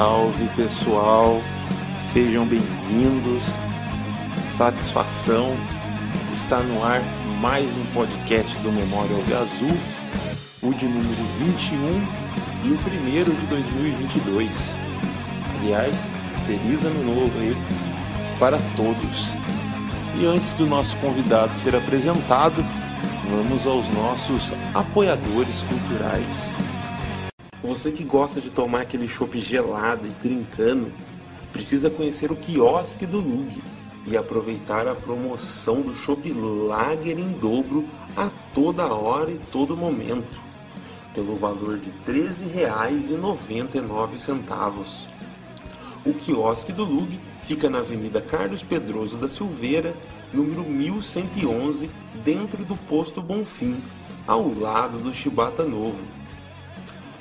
salve pessoal, sejam bem-vindos. Satisfação, está no ar mais um podcast do Memória Alve Azul, o de número 21 e o primeiro de 2022. Aliás, feliz ano novo aí para todos. E antes do nosso convidado ser apresentado, vamos aos nossos apoiadores culturais. Você que gosta de tomar aquele chopp gelado e trincando, precisa conhecer o quiosque do Lug e aproveitar a promoção do chopp Lager em dobro a toda hora e todo momento, pelo valor de R$ 13,99. O quiosque do Lug fica na Avenida Carlos Pedroso da Silveira, número 1111, dentro do posto Bonfim, ao lado do Chibata Novo.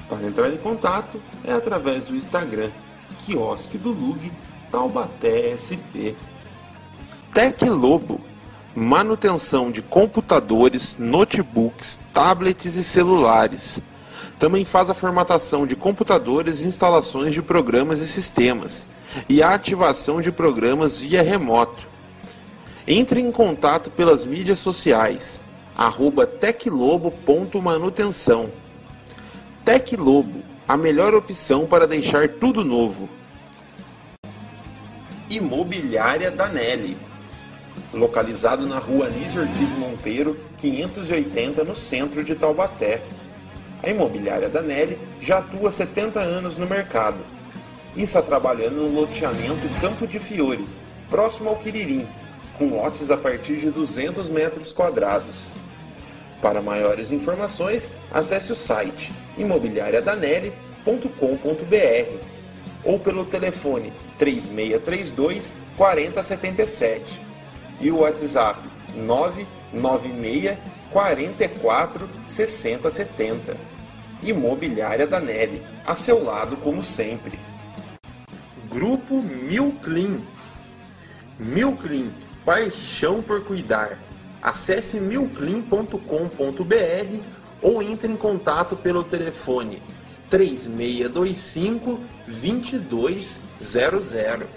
Para entrar em contato é através do Instagram, quiosque do Lug, Taubaté SP. Tec Lobo, manutenção de computadores, notebooks, tablets e celulares. Também faz a formatação de computadores e instalações de programas e sistemas, e a ativação de programas via remoto. Entre em contato pelas mídias sociais, arroba teclobo.manutenção. Tec Lobo, a melhor opção para deixar tudo novo. Imobiliária Danelli, localizado na rua Anísio Ortiz Monteiro, 580, no centro de Taubaté. A imobiliária Danelli já atua há 70 anos no mercado e está trabalhando no loteamento Campo de Fiore, próximo ao Quiririm, com lotes a partir de 200 metros quadrados. Para maiores informações, acesse o site imobiliariadanelli.com.br ou pelo telefone 3632 4077 e o WhatsApp 996 44 6070. Imobiliária Danelli, a seu lado como sempre. Grupo Milclean. Milclean, paixão por cuidar. Acesse milclean.com.br ou entre em contato pelo telefone 3625 2200.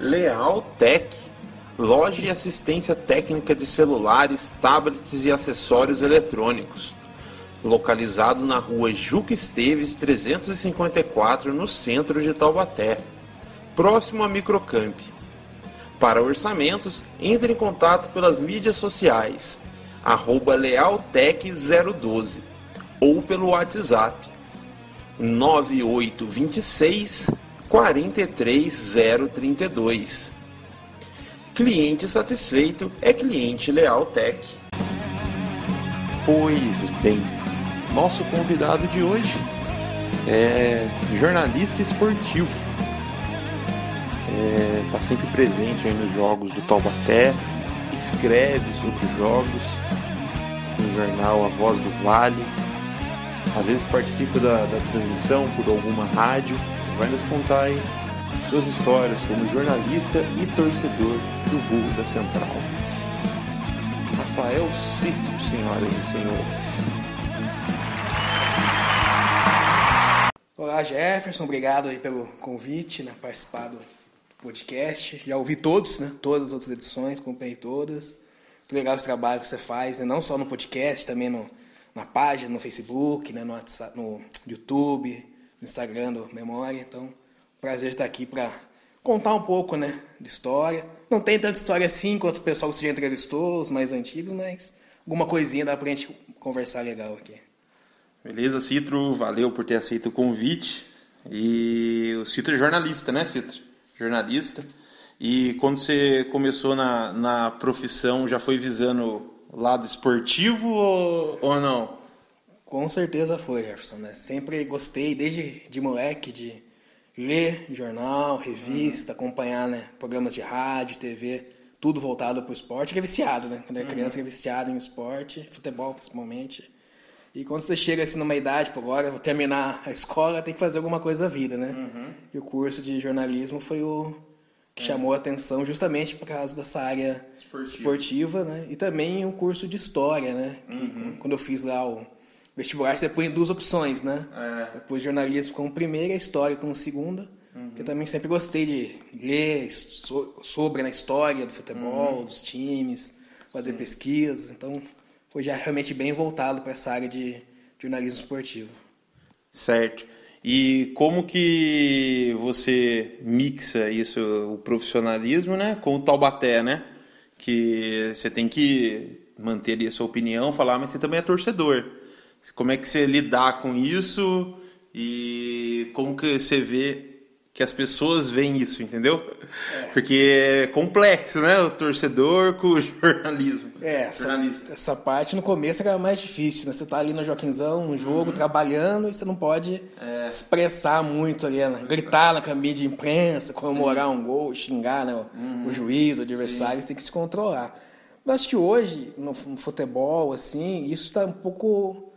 Leal Tech, loja e assistência técnica de celulares, tablets e acessórios eletrônicos. Localizado na rua Juca Esteves 354, no centro de Taubaté, próximo a Microcamp. Para orçamentos, entre em contato pelas mídias sociais, arroba lealtec012 ou pelo WhatsApp 9826 43032. Cliente satisfeito é cliente Lealtec. Pois bem, nosso convidado de hoje é jornalista esportivo está é, sempre presente nos jogos do Taubaté, escreve sobre os jogos no jornal A Voz do Vale, às vezes participa da, da transmissão por alguma rádio, vai nos contar aí suas histórias como jornalista e torcedor do Burro da Central. Rafael Cito, senhoras e senhores. Olá Jefferson, obrigado aí pelo convite, né, participar do podcast. Já ouvi todos, né? Todas as outras edições, acompanhei todas. Muito legal esse trabalho que você faz, né? não só no podcast, também no, na página, no Facebook, né? no, WhatsApp, no YouTube, no Instagram do Memória. Então, prazer estar aqui para contar um pouco, né, de história. Não tem tanta história assim quanto o pessoal que você já entrevistou, os mais antigos, mas alguma coisinha dá pra gente conversar legal aqui. Beleza, Citro, valeu por ter aceito o convite. E o Citro é jornalista, né, Citro? jornalista. E quando você começou na, na profissão, já foi visando lado esportivo ou, ou não? Com certeza foi, Jefferson. Né? Sempre gostei, desde de moleque, de ler jornal, revista, uhum. acompanhar né, programas de rádio, TV, tudo voltado para o esporte. Ele é viciado, né? Quando é criança, uhum. é viciado em esporte, futebol principalmente. E quando você chega assim numa idade, tipo, agora vou terminar a escola, tem que fazer alguma coisa da vida, né? Uhum. E o curso de jornalismo foi o que é. chamou a atenção justamente por causa dessa área esportiva, esportiva né? E também o curso de história, né? Que, uhum. Quando eu fiz lá o vestibular você põe duas opções, né? É. Depois jornalismo como primeira e história como segunda. Uhum. Eu também sempre gostei de ler so- sobre a história do futebol, Uhum. dos times, fazer pesquisas. Então, foi já realmente bem voltado para essa área de jornalismo esportivo. Certo. E como que você mixa isso, o profissionalismo, né, com o Taubaté, né? Que você tem que manter a sua opinião, falar, mas você também é torcedor. Como é que você lidar com isso e como que você vê que as pessoas veem isso, entendeu? Porque é complexo, né? O torcedor com o jornalismo. É, essa, Jornalista. essa parte no começo era mais difícil, né? Você tá ali no Joaquinzão, no jogo, trabalhando, e você não pode É. expressar muito ali, né? gritar na cabine de imprensa, comemorar um gol, xingar né? o- o juiz, o adversário, você tem que se controlar. Mas acho que hoje, no, futebol, assim, isso está um pouco.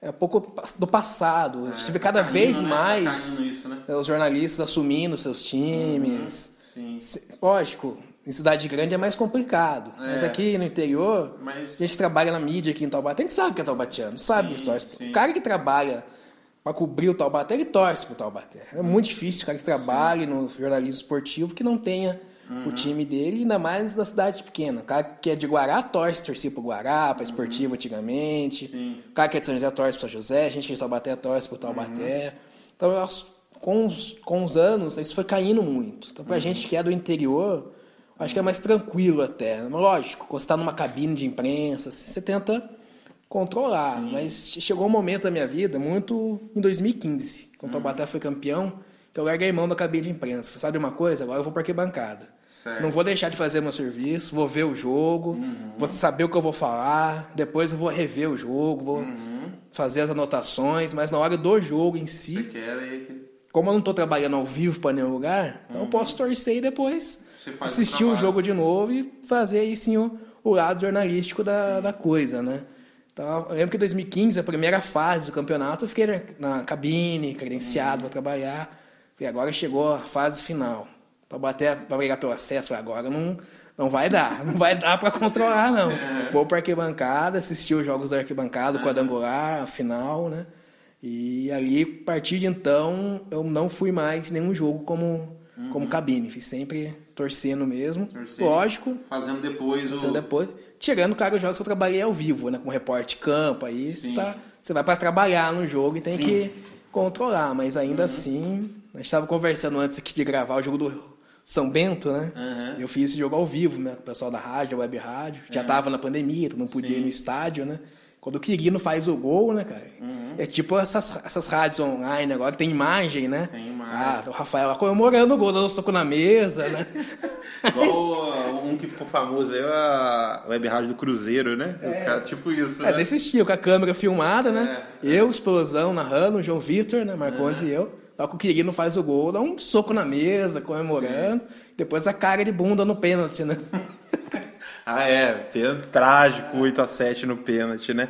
É um pouco do passado. A gente vê cada tá vez caindo, né? Tá mais caindo isso, né? os jornalistas assumindo seus times. Sim. Lógico, em cidade grande é mais complicado. Mas É. aqui no interior, Mas- a gente que trabalha na mídia aqui em Taubaté, a gente sabe que é taubatiano, sabe que torce. sim. O cara que trabalha para cobrir o Taubaté, ele torce pro Taubaté. É muito difícil o cara que trabalhe no jornalismo esportivo que não tenha Uhum. o time dele, ainda mais na cidade pequena. O cara que é de Guará torce, torcia pro Guará, pra esportivo antigamente. Uhum. Sim. O cara que é de São José torce pro São José, a gente que é de Taubaté torce pro Taubaté. Então, aos- com os, com os anos, isso foi caindo muito. Então, pra gente que é do interior, acho que é mais tranquilo até. Lógico, quando você tá numa cabine de imprensa, assim, você tenta controlar. Mas chegou um momento da minha vida, muito em 2015, quando o Taubaté foi campeão, que eu larguei mão da cabine de imprensa. Falei, sabe uma coisa? Agora eu vou pra arquibancada. Certo. Não vou deixar de fazer meu serviço, vou ver o jogo, vou saber o que eu vou falar, depois eu vou rever o jogo, vou fazer as anotações, mas na hora do jogo em si, Você quer aí que... como eu não estou trabalhando ao vivo para nenhum lugar, então eu posso torcer e depois o assistir o jogo de novo e fazer aí sim o, o lado jornalístico da, da coisa, né? Então, eu lembro que em 2015, a primeira fase do campeonato, eu fiquei na, cabine, credenciado para trabalhar. E agora chegou a fase final. Para bater, para brigar pelo acesso, agora não, não vai dar. Não vai dar para controlar, não. Vou para arquibancada, assistir os jogos da arquibancada, o quadrangular, a final, né? E ali, a partir de então, eu não fui mais nenhum jogo como, como cabine. Fiz sempre torcendo mesmo. Torcendo. Lógico, Fazendo depois você o... depois. Tirando, claro, os jogos que eu trabalhei ao vivo, né? Com repórter de campo, aí você, Sim. tá- você vai para trabalhar no jogo e tem Sim. que controlar. Mas ainda assim, a gente estava conversando antes aqui de gravar o jogo do São Bento, né? Uhum. Eu fiz esse jogo ao vivo, né? Com o pessoal da rádio, web rádio. Já tava na pandemia, tu não podia ir no estádio, né? Quando o Quirino faz o gol, né, cara? É tipo essas, essas rádios online agora, que tem imagem, né? Tem imagem. Ah, o Rafael lá comemorando o gol, dando soco na mesa, né? Igual um que ficou famoso aí, a web rádio do Cruzeiro, né? O cara, tipo isso, É, né? desse estilo, com a câmera filmada, né? É. Eu, Explosão, narrando, o João Vitor, né? Marcondes e eu. Lá que o Quirino faz o gol, dá um soco na mesa, comemorando. Depois a cara de bunda no pênalti, né? Ah, é. pênalti Trágico, 8x7 no pênalti, né?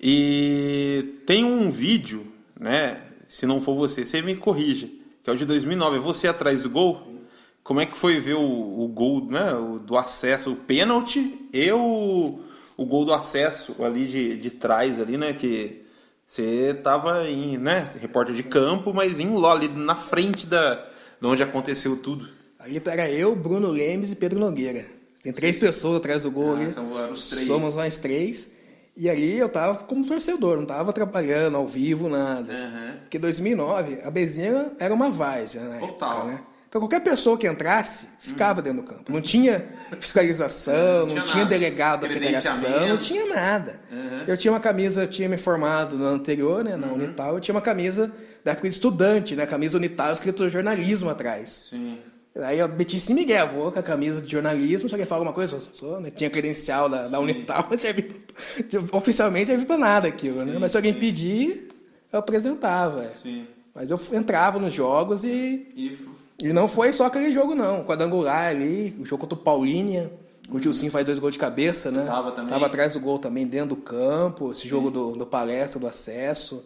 E tem um vídeo, né? Se não for você, você me corrige. Que é o de 2009. É você atrás do gol? Como é que foi ver o, o gol, né? O, do acesso, o pênalti e o, o gol do acesso ali de, de trás ali, né? Que você tava em, né? Repórter de campo, mas em lá, ali na frente da, de onde aconteceu tudo. Ali era eu, Bruno Lemes e Pedro Nogueira. Tem três pessoas atrás do gol Ah, ali. são os três. Somos nós três. E ali eu tava como torcedor, não tava trabalhando ao vivo, nada. Uhum. Porque 2009, a Bezinha era uma várzea na Total. época, né? Então qualquer pessoa que entrasse, ficava dentro do campo. Não tinha fiscalização, não tinha tinha, nada. delegado da federação, não tinha nada. Uhum. Eu tinha uma camisa, eu tinha me formado no anterior, né, na Unital, eu tinha uma camisa da época de estudante, né, camisa Unital, escrito jornalismo atrás. Sim. Aí eu meti esse Miguel, vou com a camisa de jornalismo, só que fala alguma coisa, eu sou, né? Tinha credencial da, da Unital, não serve, oficialmente serve pra nada aquilo, né? Mas se alguém pedir, eu apresentava. Sim. Mas eu entrava nos jogos e, E e não foi só aquele jogo, não. Quadrangular ali, o jogo contra o Paulinha, o Gilcinho faz dois gols de cabeça, né? Tava também. Tava atrás do gol também, dentro do campo, esse jogo do, do palestra, do acesso.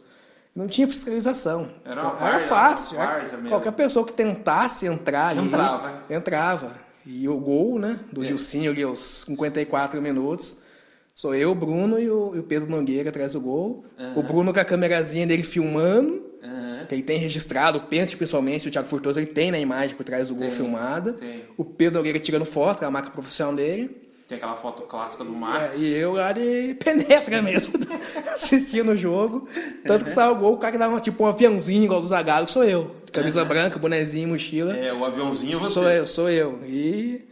Não tinha fiscalização. Era Então, era fácil. era- qualquer pessoa que tentasse entrar ali. Entrava. Entrava. E o gol, né? Do Gilcinho ali aos 54 minutos. Sou eu, o Bruno e o, e o Pedro Nogueira atrás do gol. O Bruno com a câmerazinha dele filmando. Aham. Que ele tem registrado, o Pente principalmente, o Thiago Furtoso, ele tem na imagem por trás do gol Tem, filmada. tem. O Pedro Nogueira tirando foto, a máquina profissional dele. Tem aquela foto clássica do É, Max. e eu de penetra mesmo, assistindo o jogo. Tanto que saiu o gol, o cara que dava tipo um aviãozinho igual do Zagallo, sou eu. Camisa branca, bonezinho, mochila. É, o aviãozinho você. Sou eu, sou eu. E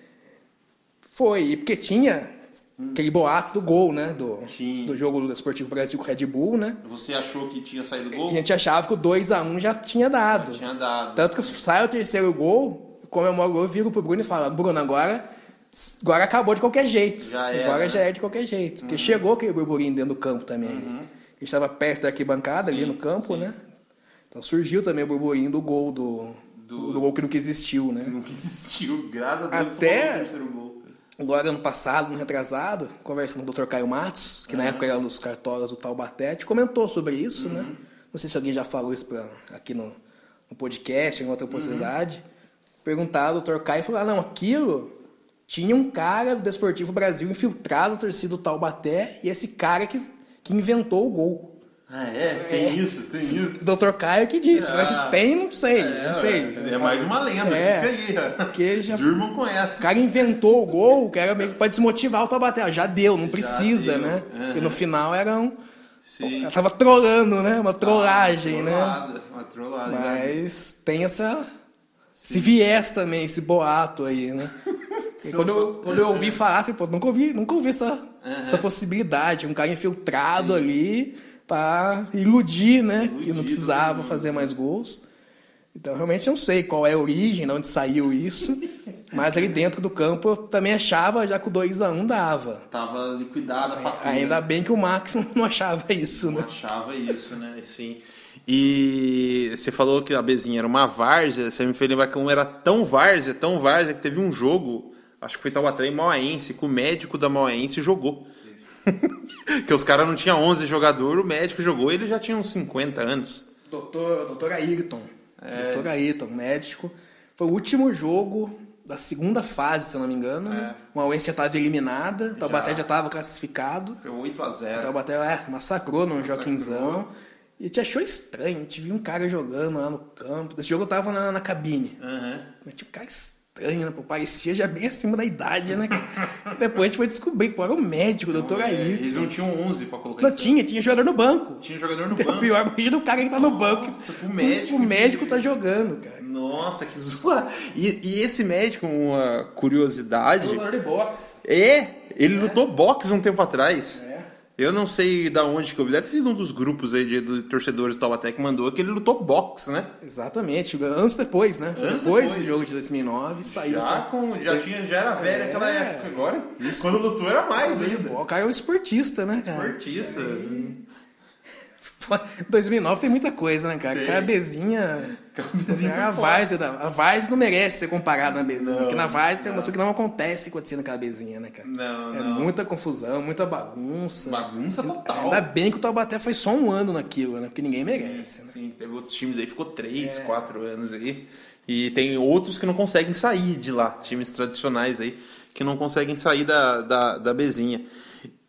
foi, e porque tinha aquele boato do gol, né? Do, do jogo do Esportivo Brasil com o Red Bull, né? Você achou que tinha saído gol? A gente achava que o 2x1 já tinha dado. Tinha dado. Tanto que sai o terceiro gol, comemora o gol, viro pro Bruno e fala, Bruno, agora, agora acabou de qualquer jeito. Já era, agora né? já é de qualquer jeito. Porque chegou aquele burburinho dentro do campo também. ali. A gente estava perto da arquibancada ali no campo, né? Então surgiu também o burburinho do gol do, Do- do gol que nunca existiu, né? Nunca existiu, graças a Deus. Até- o terceiro gol. Agora, ano passado, no retrasado, conversando com o Dr. Caio Matos, que na época era um dos cartolas do Taubaté, gente comentou sobre isso, né? Não sei se alguém já falou isso pra, aqui no, no podcast, em outra oportunidade. Perguntaram ao Dr. Caio e falou: ah, não, aquilo tinha um cara do Desportivo Brasil infiltrado na torcida do Taubaté e esse cara que, que inventou o gol. Ah, é? Tem isso, tem isso. O Dr. Caio que disse, mas Ah. se tem, não sei, não sei. É, mais uma lenda, É, fica aí. porque já- Durmam com essa. O cara inventou o gol, que era meio que pra desmotivar o Taubaté. Já deu, não precisa, deu. né? Aham. Porque no final era um. Sim. Ela tava trolando, né? Uma trollagem, né? Trollada, Uma trollada. né? Mas tem essa. Esse viés também, esse boato aí, né? Quando, eu, quando eu ouvi falar, assim, pô, nunca ouvi, nunca ouvi essa, essa possibilidade. Um cara infiltrado ali pra iludir, né? que Iludir não precisava fazer mais gols. Então, realmente, não sei qual é a origem, de onde saiu isso. mas ali dentro do campo, eu também achava já que o 2x1 dava. Tava liquidada a fatura. Ainda bem que o Max não achava isso, Não né? achava isso, né? Sim. E você falou que a Bezinha era uma várzea, você me fez lembrar que um era tão várzea, tão várzea, que teve um jogo, acho que foi Taubaté e Mauaense, que o médico da Mauaense jogou. que os caras não tinham 11 jogadores, o médico jogou ele já tinha uns 50 anos. Doutor, doutor Ayrton. É. Doutor Ayrton, médico. Foi o último jogo da segunda fase, se eu não me engano. né? É. Uma Uense já estava eliminada, o Taubaté já estava classificado. Foi 8 a O 0 Taubaté é, massacrou no Joaquinzão. E gente achou estranho, a gente viu um cara jogando lá no campo. Esse jogo eu tava na, na cabine. Aham. Mas tinha um cara estranho, né? Pô, parecia já bem acima da idade, né? cara? Depois a gente foi descobrir, pô, era o médico, o doutor É, Ayrton. Eles não tinham 11 pra colocar Não campo. tinha, tinha jogador no banco. Tinha jogador no O banco. pior, imagina o cara que tá no banco. Nossa, o médico O médico que- tá jogando, cara. Nossa, que zoa. E, e esse médico, uma curiosidade. Lutador de boxe. É, ele lutou boxe um tempo atrás. É. Eu não sei da onde que eu vi. Deve ter sido um dos grupos aí de, de torcedores do Taubaté que mandou que ele lutou boxe, né? Exatamente, anos depois, né? Anos depois, depois. do jogo de 2009, saiu Já, essa- com, já, tinha, já era velho É. naquela época. Agora, quando lutou era mais ainda. O cara é um esportista, né, cara? Esportista. 2009 tem muita coisa, né, cara? Tem. Cabezinha. Cabezinha a. Várzea, da- a não merece ser comparada na Bezinha. Não, porque na Várzea tem uma coisa que não acontece acontecendo naquela Bezinha, né, cara? Não, é não. muita confusão, muita bagunça. Bagunça total. Ainda bem que o Taubaté foi só um ano naquilo, né? Porque ninguém merece, né? Sim, teve outros times aí, ficou três, É. quatro anos aí. E tem outros que não conseguem sair de lá, times tradicionais aí, que não conseguem sair da, da, da Bezinha.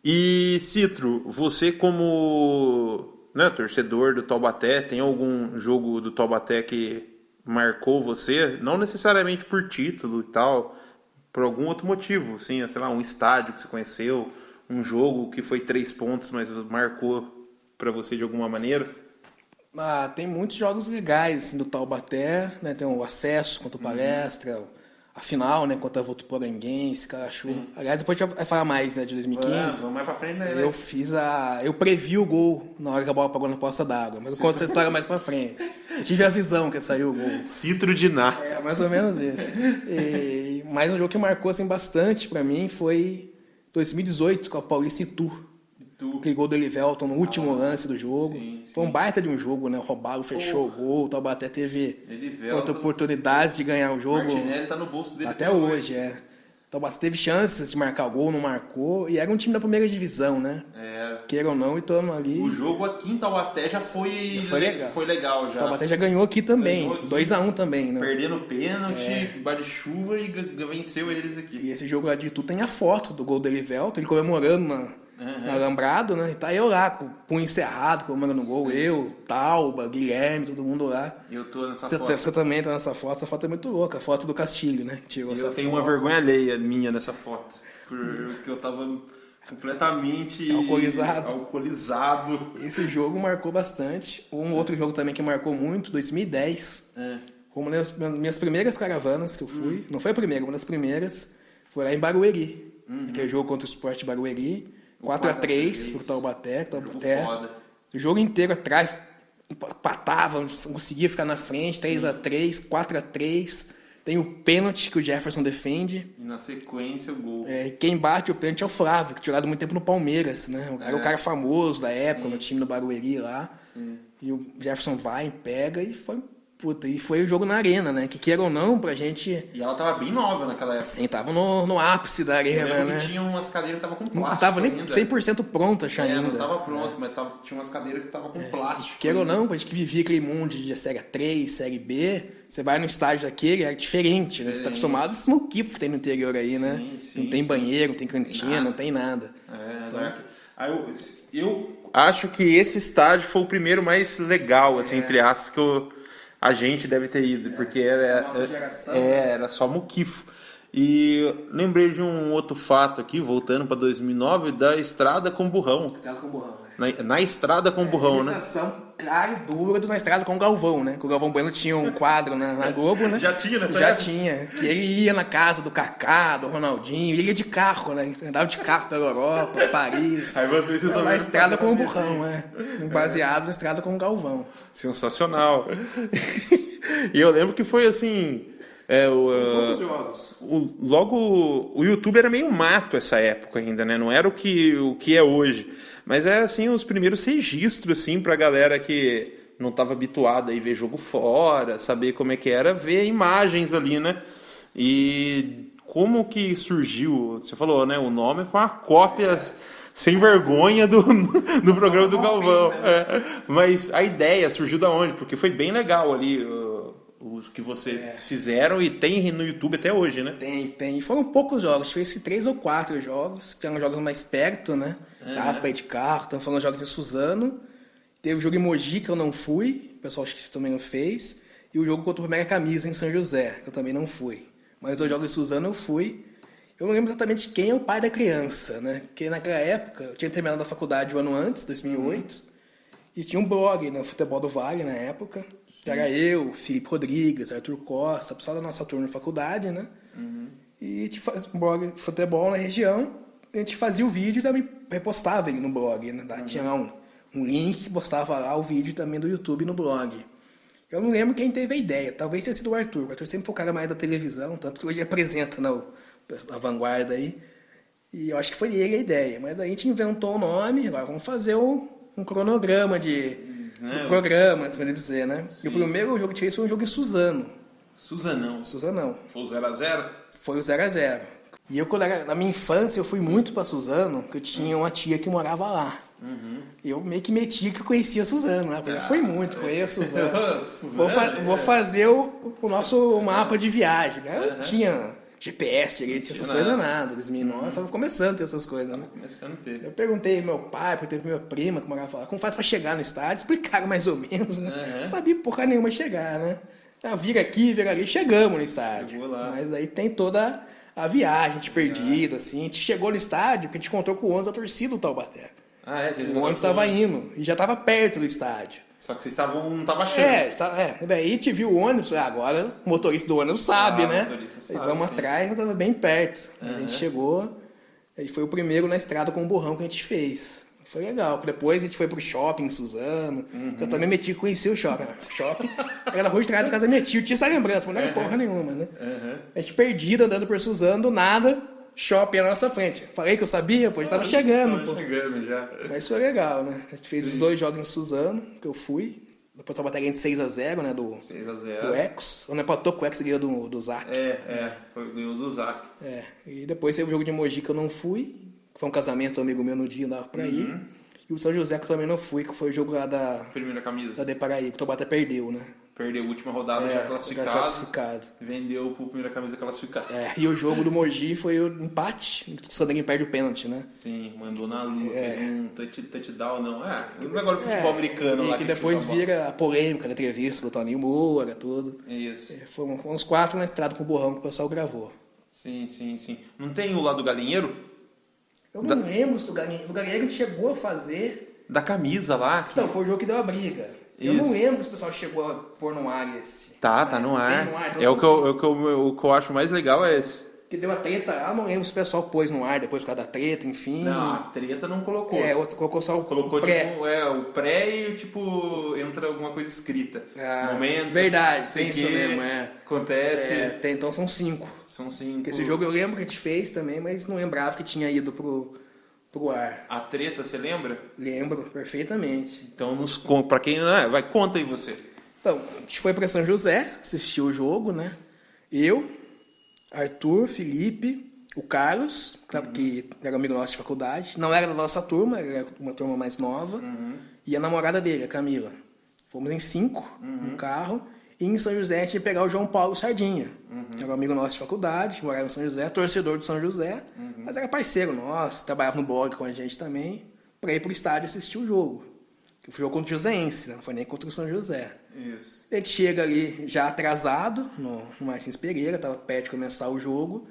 E Citro, você como né, torcedor do Taubaté, tem algum jogo do Taubaté que marcou você? Não necessariamente por título e tal, por algum outro motivo, sim, sei lá, um estádio que você conheceu, um jogo que foi três pontos, mas marcou pra você de alguma maneira? Ah, tem muitos jogos legais assim, do Taubaté, né? Tem o acesso contra o Uhum. A final, né? Contra o Votuporanguense, Carachu. Aliás, depois a gente vai falar mais, né? De 2015. Ah, vamos mais pra frente, né? Eu fiz a. Eu previ o gol na hora que a bola pagou na poça d'água. Mas eu conto essa história mais pra frente. Eu tive a visão que saiu o gol. Citro de Ná. É, mais ou menos isso. E, mais um jogo que marcou assim, bastante pra mim foi 2018 com a Paulista Itu. Aquele gol do Elivelton no último lance do jogo. sim, Foi um baita de um jogo, né? O Robago fechou o gol, o Taubaté teve outra oportunidade de ganhar o jogo. Martinelli tá no bolso dele Até hoje, é. O Taubaté teve chances de marcar o gol, não marcou. E era um time da primeira divisão, né? É, Queira ou não, e estamos ali. o jogo aqui em Taubaté já foi, foi legal. foi legal O já. Taubaté já ganhou aqui também. Ganhou aqui. 2x1 também, né? Perdendo pênalti, bar de chuva e venceu eles aqui. E esse jogo lá de Itu tem a foto do gol do Elivelton, ele comemorando na, uhum. alambrado, né? E tá eu lá, com o punho encerrado, comando no gol, eu, Talba, Guilherme, todo mundo lá. Eu tô nessa você, foto. Você também tá nessa foto, essa foto é muito louca, a foto do Castilho, né? Tirou eu tenho foto. uma vergonha alheia minha nessa foto, porque eu tava completamente alcoolizado. alcoolizado. Esse jogo marcou bastante. Um outro jogo também que marcou muito, 2010. É. Uma das minhas primeiras caravanas que eu fui, hum. não foi a primeira, uma das primeiras, foi lá em Barueri. Uhum. Aquele jogo contra o Sport Barueri. 4x3 pro Taubaté. Taubaté. O jogo inteiro atrás, patava, não conseguia ficar na frente, 3x3, 4x3. Tem o pênalti que o Jefferson defende. E na sequência o gol. É, quem bate o pênalti é o Flávio, que tinha jogado muito tempo no Palmeiras, né? O cara é o cara famoso da época, Sim. no time do Barueri lá. Sim. E o Jefferson vai, pega e foi Puta, e foi o jogo na arena, né? Que queira ou não, pra gente. E ela tava bem nova naquela época. Sim, tava no, no ápice da arena, né? tinha umas cadeiras que tava com plástico. Não tava nem ainda. 100% pronta, é, ainda. não tava pronto, é. mas tava, tinha umas cadeiras que tava com é. plástico. Queira ou não, pra gente que vivia aquele mundo de série 3, série B, você vai no estádio daquele, é diferente, né? Você tá acostumado com o que tem no interior aí, né? Sim, sim, não tem sim. banheiro, não tem cantina, não tem nada. É, então... Aí eu, eu acho que esse estádio foi o primeiro mais legal, assim, é. entre aspas, que eu a gente deve ter ido, é, porque era, é, é, era só muquifo. E lembrei de um outro fato aqui, voltando para 2009, da estrada com burrão. Estrada com burrão. Na, na estrada com é, burrão, né? clara e dura do Na Estrada com o Galvão, né? Que o Galvão Bueno tinha um quadro na, na Globo, né? Já tinha nessa Já época? tinha. Que ele ia na casa do Kaká, do Ronaldinho, ele ia de carro, né? Andava de carro pela Europa, Paris. Aí você se Na Estrada com o burrão, né? Baseado na Estrada com o Galvão. Sensacional. e eu lembro que foi assim... É, o, uh, o, logo o YouTube era meio mato essa época ainda, né? Não era o que, o que é hoje. Mas é assim os primeiros registros assim para galera que não estava habituada a ver jogo fora, saber como é que era, ver imagens ali, né? E como que surgiu? Você falou, né? O nome foi uma cópia sem vergonha do, do programa do Galvão. Né? É. Mas a ideia surgiu da onde? Porque foi bem legal ali os que vocês é. fizeram e tem no YouTube até hoje, né? Tem, tem. Foram poucos jogos, fez três ou quatro jogos, que eram jogos mais perto, né? É. Dava pra ir de carro, estamos falando jogos em Suzano. Teve o jogo em Mogi, que eu não fui, o pessoal acho que também não fez. E o jogo contra o Mega Camisa em São José, que eu também não fui. Mas os jogos em Suzano eu fui. Eu não lembro exatamente quem é o pai da criança, né? Porque naquela época, eu tinha terminado a faculdade um ano antes, 2008. Uhum. E tinha um blog, né? Futebol do Vale, na época. Que era eu, Felipe Rodrigues, Arthur Costa, pessoal da nossa turma de faculdade, né? Uhum. E a gente faz um blog de futebol na região. A gente fazia o vídeo e também repostava ele no blog, né? Uhum. Tinha um, um link que postava lá o vídeo também do YouTube no blog. Eu não lembro quem teve a ideia, talvez tenha sido o Arthur. O Arthur sempre foi o cara mais da televisão, tanto que hoje apresenta na, na vanguarda aí. E eu acho que foi ele a ideia. Mas daí a gente inventou o nome, agora vamos fazer o, um cronograma de né? programa, se pode dizer, né? Sim. E o primeiro jogo que tive foi um jogo em Suzano. Suzanão. Suzanão. Foi o 0x0? Foi o 0x0. E eu, na minha infância, eu fui muito para Suzano, porque eu tinha uma tia que morava lá. Uhum. E eu meio que metia que eu conhecia Suzano, né? Eu fui muito, conheço Suzano. vou, fa vou, fazer o, o nosso mapa de viagem. Eu uhum. tinha GPS direito, essas Nada. coisas nada. 2009 uhum. tava começando a ter essas coisas, né? Começando a ter. Eu perguntei pro meu pai, perguntei pro minha prima, que morava lá, como faz pra chegar no estádio? Explicaram mais ou menos, né? Uhum. Sabia porra nenhuma chegar, né? Ah, vira aqui, vira ali, chegamos no estádio. Mas aí tem toda a viagem, a gente perdido, assim. A gente chegou no estádio, que a gente encontrou com o ônibus da torcida do Taubaté. Ah, é? O ônibus estava indo e já estava perto do estádio. Só que vocês estavam, não estava cheio. É, tá, é, daí te viu o ônibus, ah, agora o motorista do ônibus sabe, ah, né? Sabe, vamos sim. atrás, estava bem perto. Uhum. A gente chegou, aí foi o primeiro na estrada com o burrão que a gente fez. Foi legal. Depois a gente foi pro shopping Suzano. Uhum. Eu também meti conheci o shopping. O shopping era na rua de trás da casa da minha tia. Eu tinha essa lembrança, mas não era uhum. porra nenhuma, né? Uhum. A gente perdido andando por Suzano, do nada, shopping à nossa frente. Falei que eu sabia, pô, a gente tava chegando, tava pô. chegando já. Mas foi legal, né? A gente fez Sim. os dois jogos em Suzano, que eu fui. Depois eu bateria de 6x0, né? Do, 6x0. Do Ex. Ou não empatou com o Ex ganhou do, do Zac. É, é. Foi, ganhou do Zac. É. E depois teve o jogo de Mogi que eu não fui. Foi um casamento um amigo meu no dia, dava pra uhum. ir. E o São José que eu também não fui, que foi o jogo lá da. Primeira camisa. Da Deparaí, que o Tobata perdeu, né? Perdeu a última rodada É, já já classificado. classificado. Vendeu pro primeira camisa classificada. É, e o jogo do Mogi foi o empate. O Sandrinho perde o pênalti, né? Sim, mandou na lua, fez um touch, touchdown, não. É, um negócio de futebol americano e lá que que depois vira a polêmica na entrevista do Toninho Moura, tudo. Isso. É, Foram uns quatro na estrada com o borrão que o pessoal gravou. Sim, sim, sim. Não tem o lado do galinheiro? Eu não lembro se o Galinheiro, o Galinheiro chegou a fazer. Da camisa lá. que- Então, foi o jogo que deu a briga. Eu Isso. não lembro se o pessoal chegou a pôr no ar esse. Tá, tá no ar. no ar, então É o que, eu, é o, que eu, o que eu acho mais legal é esse. Que deu a treta, ah, não lembro se o pessoal pôs no ar depois por causa da treta, enfim. Não, a treta não colocou. É, outro colocou só o Colocou pré. tipo é, o pré e tipo entra alguma coisa escrita. Ah, Momentos. verdade, tem isso mesmo, é. Acontece. É, tem, então são cinco. São cinco. Porque esse jogo eu lembro que a gente fez também, mas não lembrava que tinha ido pro, pro ar. A treta, você lembra? Lembro perfeitamente. Então nos pra quem não é, vai conta aí você. Então, a gente foi para São José, assistiu o jogo, né? Eu, Arthur, Felipe, o Carlos, claro que era amigo nosso de faculdade. Não era da nossa turma, era uma turma mais nova. E a namorada dele, a Camila. Fomos em cinco, no carro. E em São José a gente ia pegar o João Paulo Sardinha. Era um amigo nosso de faculdade, morava em São José, torcedor do São José. Mas era parceiro nosso, trabalhava no blog com a gente também. Pra ir pro estádio assistir o jogo. Que foi o jogo contra o Joséense, né? não foi nem contra o São José. Isso. Ele chega ali já atrasado no, no Martins Pereira, estava perto de começar o jogo.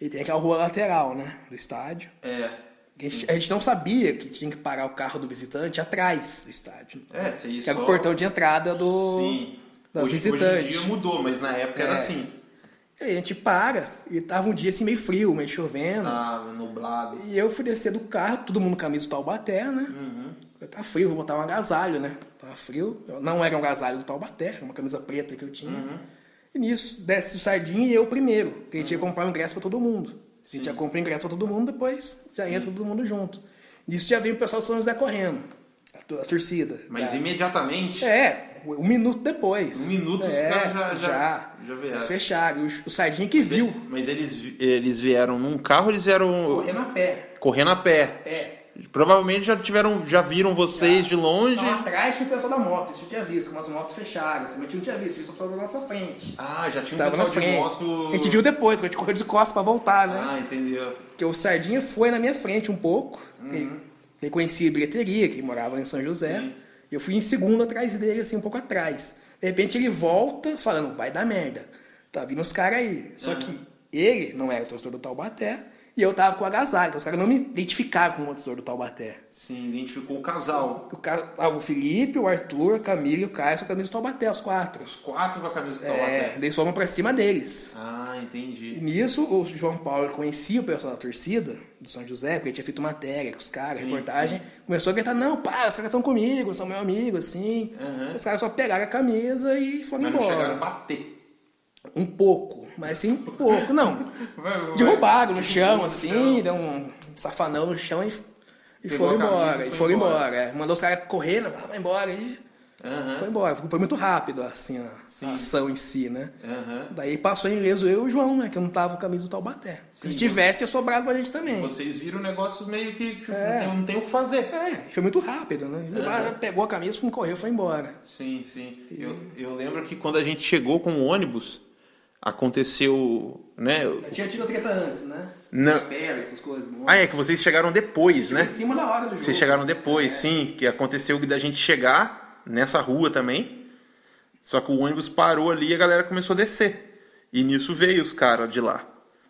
E tem aquela rua lateral, né? Do estádio. É. A gente, a gente não sabia que tinha que parar o carro do visitante atrás do estádio. É, você ia Que era só- o portão de entrada do, Sim. da Hoje, hoje visitante. em dia mudou, mas na época era É. assim. E aí a gente para, e tava um dia assim meio frio, meio chovendo. Tava nublado. E eu fui descer do carro, todo mundo camisa do Taubaté, né? Uhum. Tá frio, vou botar um agasalho, né? Tava frio. Eu- Não era um agasalho do Taubaté, era uma camisa preta que eu tinha. Uhum. E nisso, desce o Sardinha e eu primeiro, porque a gente ia comprar um ingresso pra todo mundo. A gente já compra ingresso pra todo mundo, depois já entra todo mundo junto. Nisso já vem o pessoal do São José correndo, a, a torcida. Mas Da- imediatamente. É, um minuto depois. Um minuto os é, caras já- já- já, já vieram. Fecharam. O, o Sardinha que viu, Mas eles, eles vieram num carro, eles vieram correndo a pé. correndo a pé. É. Provavelmente já tiveram, já viram vocês de longe. Atrás tinha o pessoal da moto, isso eu tinha visto, como as motos fecharam, assim, mas não tinha visto, visto o pessoal da nossa frente. Ah, já tinha um Tava na pessoal de frente. moto. A gente viu depois, quando a gente correu de costas pra voltar, né? Ah, entendeu. Porque o Sardinha foi na minha frente um pouco, Uhum. ele, conhecia a bilheteria, que morava em São José, e eu fui em segundo atrás dele, assim, um pouco atrás. De repente ele volta falando, vai dar merda, tá vindo os caras aí. Só que ele não era torcedor do Taubaté, e eu tava com o agasalho, então os caras não me identificaram como torcedor do Taubaté. Sim, identificou o casal. O, cara, ah, o Felipe, o Arthur, a Camila e o Caio são camisas do Taubaté, os quatro. Os quatro com a camisa do É, Taubaté. eles foram pra cima deles. Ah, E entendi. nisso, o João Paulo conhecia o pessoal da torcida do São José, porque ele tinha feito matéria com os caras, reportagem. Começou a gritar: Não, pá, os caras estão comigo, são meu amigo, assim. Uhum. Os caras só pegaram a camisa e foram Mas não embora. chegaram a bater. Um pouco, mas sim, um pouco. Não. Derrubaram no chão, no assim, chão. deu um safanão no chão e, e Pegou foram a camisa embora. e E foram embora. embora. é. Mandou os caras correndo, ah, vai embora. E Aham. foi embora. Foi muito rápido, assim, a, a ação em si, né? Aham. Daí passou em leso eu e o João, né? Que eu não tava com a camisa do Taubaté. Se tivesse, tinha sobrado pra gente também. Vocês viram o negócio meio que É. não, tem, não o que fazer. É, foi muito rápido, né? Vai, Pegou a camisa, foi correu, foi embora. Sim, sim. Eu, eu lembro que quando a gente chegou com o ônibus, aconteceu, né? Já tinha tido treta antes, né? Não. Essas coisas. Ah, é que vocês chegaram depois, né? Em cima da hora do jogo. Vocês chegaram depois, sim, que aconteceu da gente chegar nessa rua também. Só que o ônibus parou ali e a galera começou a descer. E nisso veio os caras de lá.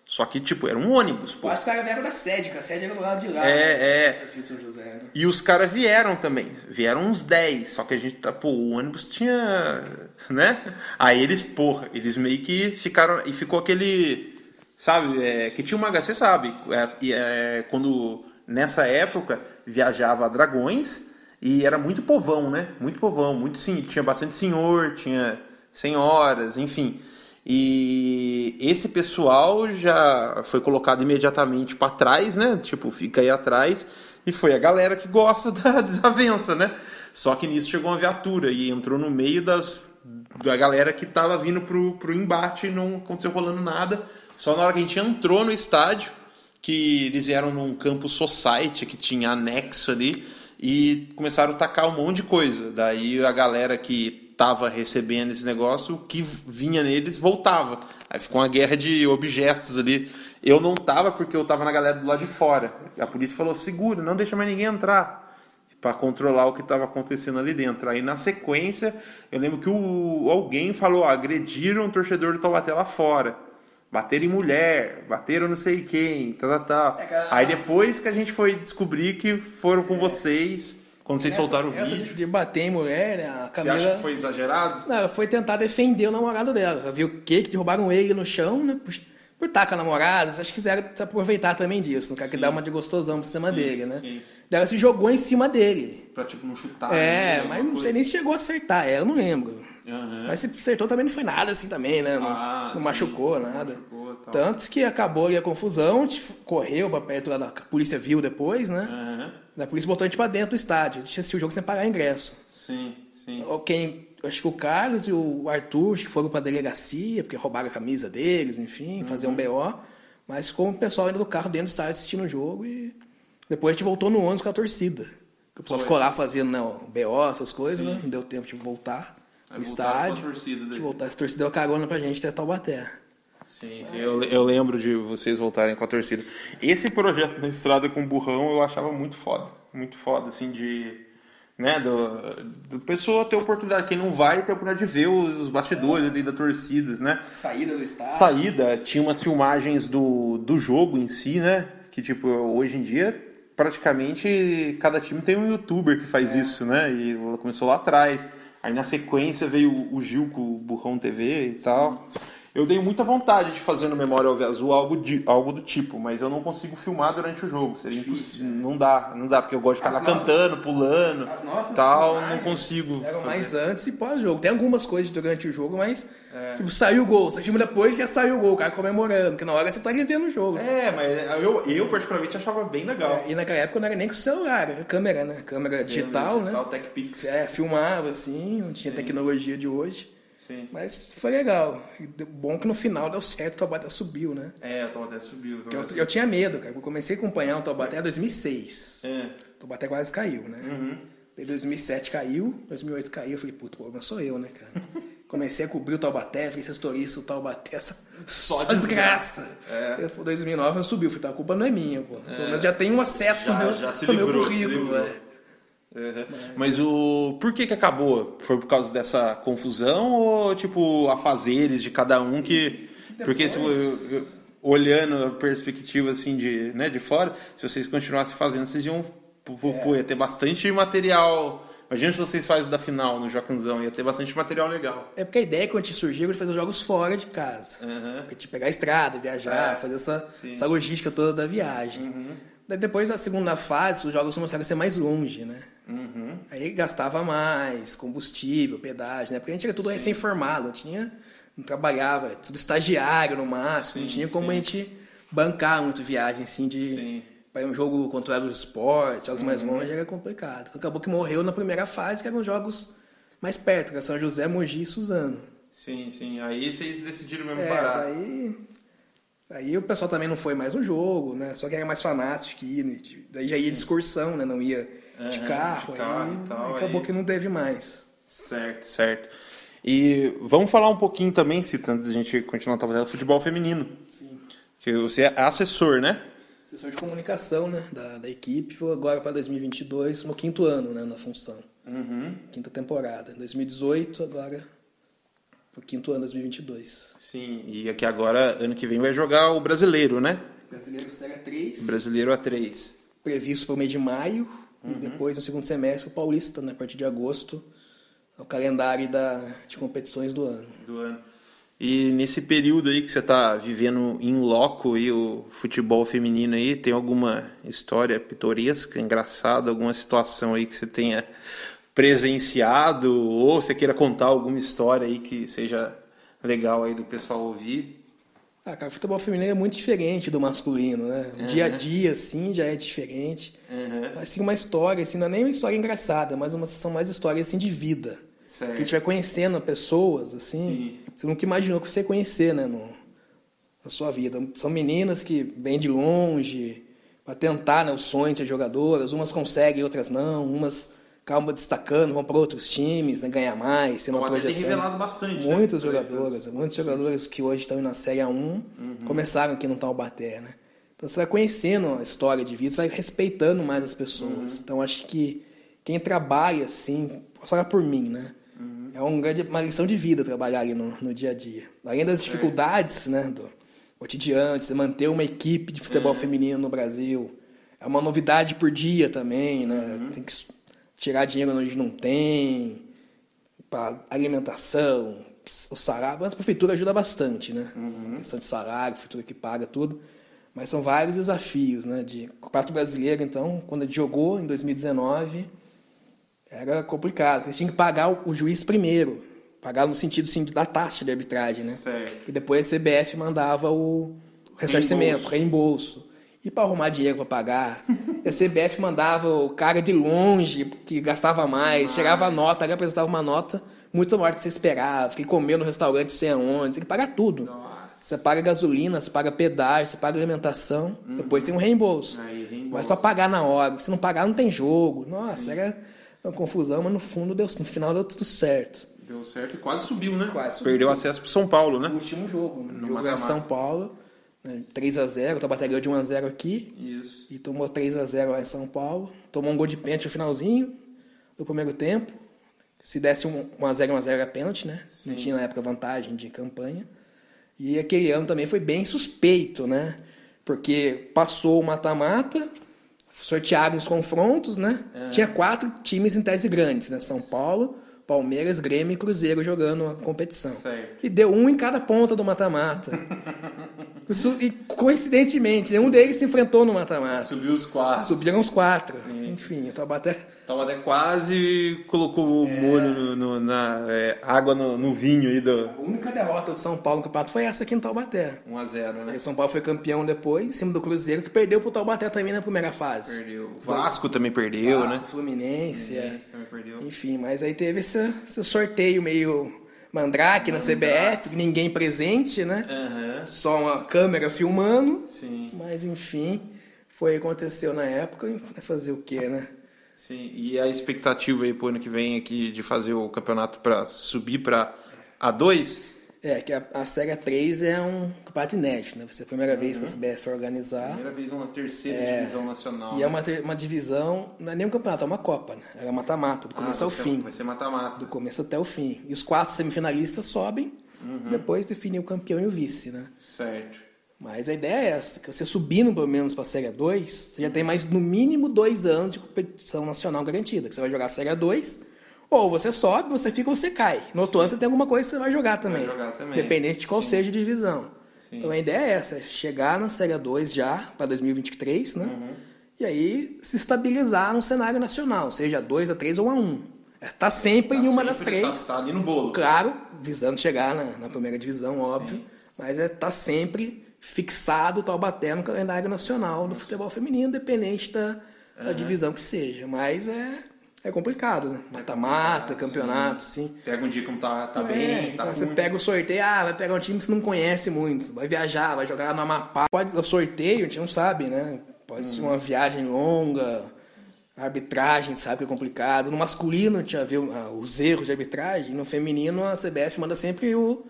Só que, tipo, era um ônibus, pô. Eu acho que os caras vieram da sede, que a sede era do lado de lá. É, né? é. São José, né? E os caras vieram também. Vieram uns 10. Só que a gente tá. Pô, o ônibus tinha. Né? Aí eles, porra, eles meio que ficaram. E ficou aquele. Sabe? é, que tinha uma. Você sabe. é, é, quando. Nessa época viajava a Dragões. E era muito povão, né? Muito povão. Muito sim. Tinha bastante senhor, tinha senhoras, enfim. E esse pessoal já foi colocado imediatamente para trás, né? Tipo, fica aí atrás. E foi a galera que gosta da desavença, né? Só que nisso chegou uma viatura e entrou no meio das da galera que tava vindo pro, pro embate e não aconteceu rolando nada. Só na hora que a gente entrou no estádio, que eles vieram num campo society que tinha anexo ali e começaram a tacar um monte de coisa. Daí a galera que tava recebendo esse negócio, o que vinha neles voltava. Aí ficou uma guerra de objetos ali. Eu não tava porque eu tava na galera do lado de fora. A polícia falou: segura, não deixa mais ninguém entrar. Para controlar o que estava acontecendo ali dentro. Aí na sequência, eu lembro que o, alguém falou: agrediram um torcedor do Taubaté lá fora. Bateram em mulher, bateram não sei quem, tal, tal, tal. É, Aí depois que a gente foi descobrir que foram com vocês, quando vocês soltaram o essa vídeo. de, de bater em mulher, né? A Você Camila. acha que foi exagerado? Não, foi tentar defender o namorado dela. Ela viu o quê? Que derrubaram ele no chão, né? Por, por estar com a namorada. Acho que quiseram se aproveitar também disso. Não quer que dá uma de gostosão por cima dele, né? sim. Daí ela se jogou em cima dele. Pra tipo não chutar. é, né, mas não sei nem se chegou a acertar ela, não lembro. Aham. Mas se acertou também não foi nada assim também, né? Não, Ah, não sim. machucou nada. machucou. Tanto que acabou ali a confusão, correu pra perto lá da a polícia viu depois, né? Aham. A polícia botou a gente pra dentro do estádio. A gente assistiu o jogo sem pagar ingresso. Sim, sim. Quem, acho que o Carlos e o Arthur acho que foram pra delegacia, porque roubaram a camisa deles, enfim, fazer um BO. Mas ficou o pessoal ainda do carro dentro do estádio assistindo o jogo e depois a gente voltou no ônibus com a torcida. O pessoal Foi. ficou lá fazendo né, o BO, essas coisas, né? Não deu tempo de voltar Aí pro com a estádio. torcida daí. de voltar, essa torcida deu carona pra gente até Taubaté. Sim, sim, eu, eu lembro de vocês voltarem com a torcida. Esse projeto na estrada com o burrão eu achava muito foda. Muito foda, assim, de. Né, do, do pessoa ter oportunidade. Quem não vai ter a oportunidade de ver os, os bastidores ali da torcidas, né? Saída do estádio. Saída, tinha umas filmagens do, do jogo em si, né? Que, tipo, hoje em dia, praticamente cada time tem um youtuber que faz isso, né? E começou lá atrás. Aí na sequência veio o Gil com o Burrão TV e tal. Eu tenho muita vontade de fazer no Memória Alve Azul algo, de, algo do tipo, mas eu não consigo filmar durante o jogo. Seria impossível. Não dá, não dá, porque eu gosto de ficar lá As nossas- cantando, pulando, tal, não consigo. Eram fazer. mais antes e pós-jogo. Tem algumas coisas durante o jogo, mas É. tipo, saiu o gol. Você filma depois já saiu o gol, o cara comemorando, porque na hora você tá ali vendo o jogo. É, mas eu, eu particularmente achava bem legal. E naquela época não era nem com celular, era câmera, né? Câmera digital, né? Digital, Tech Pix. É, filmava assim, não tinha Sim. tecnologia de hoje. Sim. Mas foi legal. Bom que no final deu certo, o Taubaté subiu, né? É, o Taubaté subiu. o Eu, eu tinha medo, cara. Eu comecei a acompanhar o Taubaté em 2006. subiu. É. O Taubaté quase caiu, né? Uhum. Em 2007 caiu, 2008 caiu. Eu falei, puto, o problema sou eu, né, cara? Comecei a cobrir o Taubaté, fiquei setorista do Taubaté, essa... só desgraça. É. Eu, 2009 eu subi, eu falei, tá, a culpa não é minha, pô. Pelo menos já tem um acesso Já- no meu, já se no meu livrou, se currículo, livrou. Uhum. Mas o. Por que que acabou? Foi por causa dessa confusão ou, tipo, a fazeres de cada um que. Porque se, eu- eu- olhando a perspectiva assim de, né, de fora, se vocês continuassem fazendo, vocês iam. Pô, ia ter bastante material. Imagina se vocês fazem da final no Jocanzão, ia ter bastante material legal. É porque a ideia quando a gente surgiu era fazer os jogos fora de casa. Uhum. Porque tipo, pegar a estrada, viajar, É, fazer essa, sim. Uhum. essa logística toda da viagem. Daí depois da segunda fase, os jogos começaram a ser mais longe, né? Uhum. Aí gastava mais, combustível, pedágio, né? Porque a gente era tudo recém-formado, não tinha. Não trabalhava, tudo estagiário no máximo, não Sim, tinha como sim. a gente bancar muito viagem assim de. Sim. Para um jogo contra os esportes, jogos mais Uhum. longe, era complicado. Acabou que morreu na primeira fase, que eram jogos mais perto, que era São José, Mogi e Suzano. Sim, sim. Aí vocês decidiram mesmo É, parar. daí. Aí o pessoal também não foi mais no jogo, né? Só que era mais fanático que ia, né? daí já ia de excursão, né? Não ia de Aham, carro. de carro aí, e tal, aí acabou aí- que não teve mais. Certo, certo. E vamos falar um pouquinho também, se tanto a gente continuar trabalhando, do futebol feminino. Sim. Que você é assessor, né? Assessor de comunicação, né? Da, da equipe, agora para 2022, no quinto ano, né? Na função. Uhum. Quinta temporada. 2018, agora pro quinto ano, 2022. Sim, e aqui agora, ano que vem, vai jogar o brasileiro, né? Brasileiro Série 3. Brasileiro A3. previsto para o mês de maio Uhum. e depois no segundo semestre o Paulista, né, a partir de agosto, é o calendário da, de competições do ano. Do ano. E nesse período aí que você está vivendo em loco aí, o futebol feminino aí, tem alguma história pitoresca, engraçada, alguma situação aí que você tenha presenciado ou você queira contar alguma história aí que seja legal aí do pessoal ouvir? Ah, cara, o futebol feminino é muito diferente do masculino, né? O dia a dia, assim, já é diferente. Uhum. Mas, assim, uma história, assim, não é nem uma história engraçada, mas uma, são mais histórias, assim, de vida. Certo. Que a gente vai conhecendo pessoas, assim, você nunca imaginou que você ia conhecer, né, no, na sua vida. São meninas que vêm de longe para tentar, né, o sonho de ser jogadoras. Umas conseguem, outras não. Umas acabam destacando, vão para outros times, né, ganhar mais, ter uma tem projeção. revelado bastante, né? Muitos aí, jogadores, muitos jogadores que hoje estão na Série A1 começaram aqui no Taubaté, né? Então você vai conhecendo a história de vida, você vai respeitando mais as pessoas. Então acho que quem trabalha assim, posso falar por mim, né? É um grande, uma lição de vida trabalhar ali no, no dia a dia. Além das dificuldades, né, do cotidiano, de manter uma equipe de futebol feminino no Brasil. É uma novidade por dia também, né? Tem que tirar dinheiro onde não tem, para alimentação, o salário. Mas a prefeitura ajuda bastante, né? Questão de salário, a prefeitura que paga tudo. Mas são vários desafios, né? De o Campeonato Brasileiro, então, quando jogou em 2019, era complicado. porque tinha que pagar o, juiz primeiro. Pagar no sentido, sim, da taxa de arbitragem, né? Certo. E depois a CBF mandava o ressarcimento, reembolso. E para arrumar dinheiro para pagar, a CBF mandava o cara de longe, que gastava mais, chegava a nota, ele apresentava uma nota muito maior do que você esperava, que comeu no restaurante não sei aonde, tem que pagar tudo. Você paga gasolina, você paga pedágio, você paga alimentação, depois tem um reembolso. Aí, reembolso. Mas para pagar na hora, se não pagar não tem jogo. Nossa, era uma confusão, mas no fundo deu, no final deu tudo certo. Deu certo e quase subiu, né? Quase subiu. Perdeu acesso pro São Paulo, né? No último jogo, né? No jogo era mata-mata. São Paulo, né? 3x0, o Taubaté ganhou de 1x0 aqui. Isso. E tomou 3x0 lá em São Paulo. Tomou um gol de pênalti no finalzinho do primeiro tempo. Se desse um 1x0, 1x0 era pênalti, né? Não tinha na época vantagem de campanha. E aquele ano também foi bem suspeito, né? Porque passou o mata-mata, sortearam os confrontos, né? Tinha quatro times em tese grandes, né? São Paulo, Palmeiras, Grêmio e Cruzeiro jogando a competição. Certo. E deu um em cada ponta do mata-mata. E coincidentemente, nenhum deles se enfrentou no mata-mata. Subiu os quatro. Subiram os quatro. Enfim, o Taubaté. Tava até quase colocou É. o molho no, no- na é, água no, no vinho aí do A única derrota do São Paulo no campeonato foi essa aqui no Taubaté. 1x0, né? O São Paulo foi campeão depois, em cima do Cruzeiro, que perdeu pro Taubaté também na primeira fase. Perdeu. O Vasco também perdeu, Vasco, né? Fluminense, é. Esse também perdeu. Enfim, mas aí teve esse, esse sorteio meio mandrake na CBF, ninguém presente, né? Aham. Só uma câmera filmando. Sim. Mas enfim, foi o que aconteceu na época, mas fazer o quê, né? Sim. E a expectativa aí pro ano que vem aqui de fazer o campeonato pra subir pra A2? É, que a, a Série 3 é um campeonato inédito, né? Vai ser a primeira vez que a CBF vai organizar. Primeira vez uma terceira divisão nacional. E né? é uma, uma divisão, não é nem um campeonato, é uma Copa, né? Ela é mata-mata, do Ah, começo ao vai ser- fim. Vai ser mata-mata. Do começo até o fim. E os quatro semifinalistas sobem, Uhum. depois definem o campeão e o vice, né? Certo. Mas a ideia é essa, que você subindo pelo menos para a Série 2, você já tem mais no mínimo dois anos de competição nacional garantida. Que você vai jogar a Série 2, ou você sobe, você fica ou você cai. No outro ano você tem alguma coisa que você vai jogar também. jogar também. Dependente de qual seja a divisão. Então a ideia é essa, é chegar na Série 2 já para 2023, né? Uhum. E aí se estabilizar no cenário nacional, seja 2 a 3 ou a 1. É, tá sempre em uma das Sempre três. Tá, tá ali no bolo. Claro, visando chegar na, na primeira divisão, óbvio. Mas é, tá sempre fixado o Taubaté no calendário nacional do futebol feminino, independente da, da divisão que seja. Mas é, é complicado, né? Mata-mata, campeonato, sim. Pega um dia como tá, tá É, bem, tá então você ruim. pega o sorteio, ah, vai pegar um time que você não conhece muito, vai viajar, vai jogar no Amapá. Pode, o sorteio, a gente não sabe, né? Pode ser uma viagem longa, a arbitragem, sabe que é complicado. No masculino, a gente já viu ah, os erros de arbitragem, no feminino a CBF manda sempre o-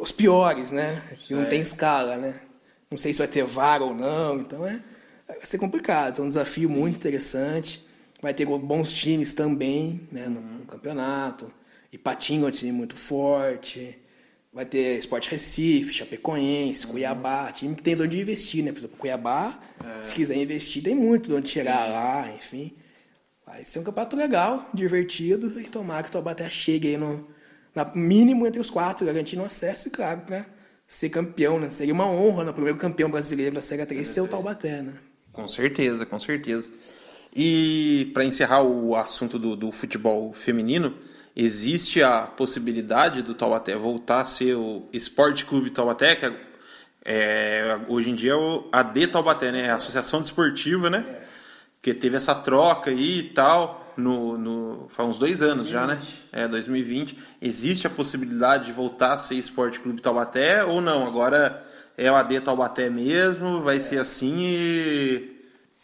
os piores, né? Que não tem escala, né? Não sei se vai ter VAR ou não, então é, vai ser complicado. É um desafio muito interessante. Vai ter bons times também né, no, no campeonato. Ipatinga é um time muito forte. Vai ter Sport Recife, Chapecoense, Cuiabá, time que tem de onde investir, né? Por exemplo, Cuiabá, se quiser investir, tem muito de onde tirar lá, enfim. Vai ser um campeonato legal, divertido, e tomara que o Taubaté chegue aí no na, mínimo entre os quatro, garantindo acesso, e claro, para ser campeão, né? Seria uma honra, no primeiro campeão brasileiro da Série 3 ser o Taubaté, né? Com certeza, com certeza. E para encerrar o assunto do, do futebol feminino, existe a possibilidade do Taubaté voltar a ser o Esporte Clube Taubaté, que é, é, hoje em dia é o AD Taubaté, né? A Associação Desportiva, né? Que teve essa troca aí e tal, no, no, faz uns dois anos já, né? É, 2020. Existe a possibilidade de voltar a ser Esporte Clube Taubaté ou não? Agora é o AD Taubaté mesmo, vai ser assim e,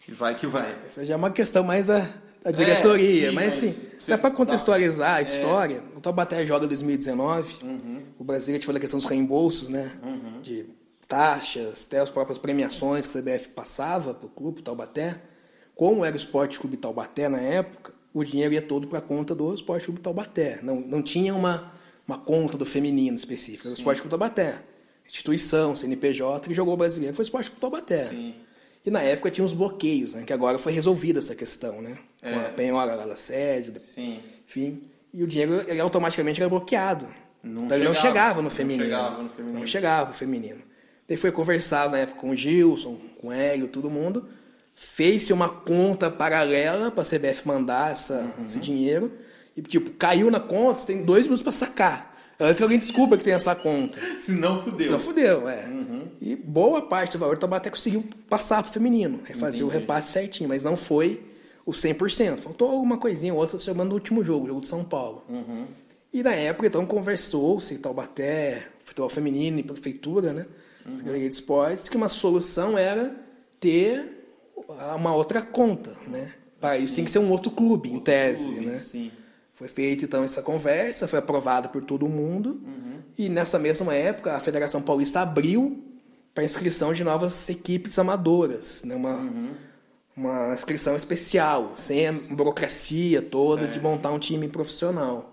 e vai que vai. Essa já é uma questão mais da, da diretoria. É, sim, mas assim, dá pra contextualizar É. a história. O Taubaté joga 2019. Uhum. O Brasília tive a questão dos reembolsos, né? De taxas, até as próprias premiações que a CBF passava pro clube o Taubaté. Como era o Esporte Clube Taubaté na época, o dinheiro ia todo para conta do Esporte Clube Taubaté. Não, não tinha uma, uma conta do feminino específica. Era o Esporte Clube Taubaté. Instituição, CNPJ, que jogou o brasileiro foi o Esporte Clube Taubaté. Sim. E na época tinha uns bloqueios, né? Que agora foi resolvida essa questão, né? Com É. a penhora lá da sede, Sim. enfim. E o dinheiro ele automaticamente era bloqueado. Não então ele não chegava, chegava no não feminino. chegava no feminino. Não chegava no feminino. Daí foi conversado na época com o Gilson, com o Hélio, todo mundo. Fez-se uma conta paralela para a CBF mandar essa, Uhum. esse dinheiro. E, tipo, caiu na conta, você tem dois minutos para sacar. Antes que alguém descubra que tem essa conta. Se não, fudeu. Senão fudeu, é. Uhum. E boa parte do valor do Taubaté conseguiu passar pro feminino, fazer o Entendi. repasse certinho, mas não foi o 100%. Faltou alguma coisinha, outra chamando do último jogo, o jogo de São Paulo. Uhum. E na época, então, conversou-se Taubaté, futebol feminino e prefeitura, né? Uhum. Secretaria de Esportes, que uma solução era ter uma outra conta, né? Para isso tem que ser um outro clube, em tese, Clube, né? Sim. Foi feita então essa conversa, foi aprovada por todo mundo. E nessa mesma época, a Federação Paulista abriu para inscrição de novas equipes amadoras, né? uma, uma inscrição especial, sem a burocracia toda de montar um time profissional.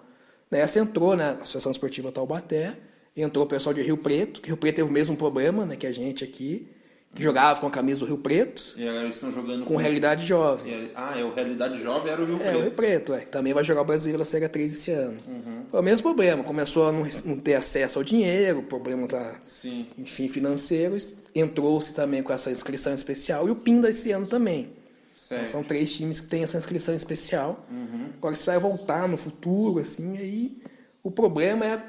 Nessa entrou né, a Associação Esportiva Taubaté, entrou o pessoal de Rio Preto, que Rio Preto teve o mesmo problema né, que a gente aqui, que jogava com a camisa do Rio Preto, E agora eles estão jogando com realidade jovem. E- Ah, é o Realidade Jovem era o Rio É, o Rio Preto. Preto, é. Também vai jogar o Brasil na Série 3 esse ano. Uhum. Foi o mesmo problema. Começou a não, não ter acesso ao dinheiro, problema da, Sim. enfim, financeiros. Entrou-se também com essa inscrição especial. E o Pinda esse ano também. Então, são três times que têm essa inscrição especial. Uhum. Agora, isso vai voltar no futuro, assim, aí o problema é...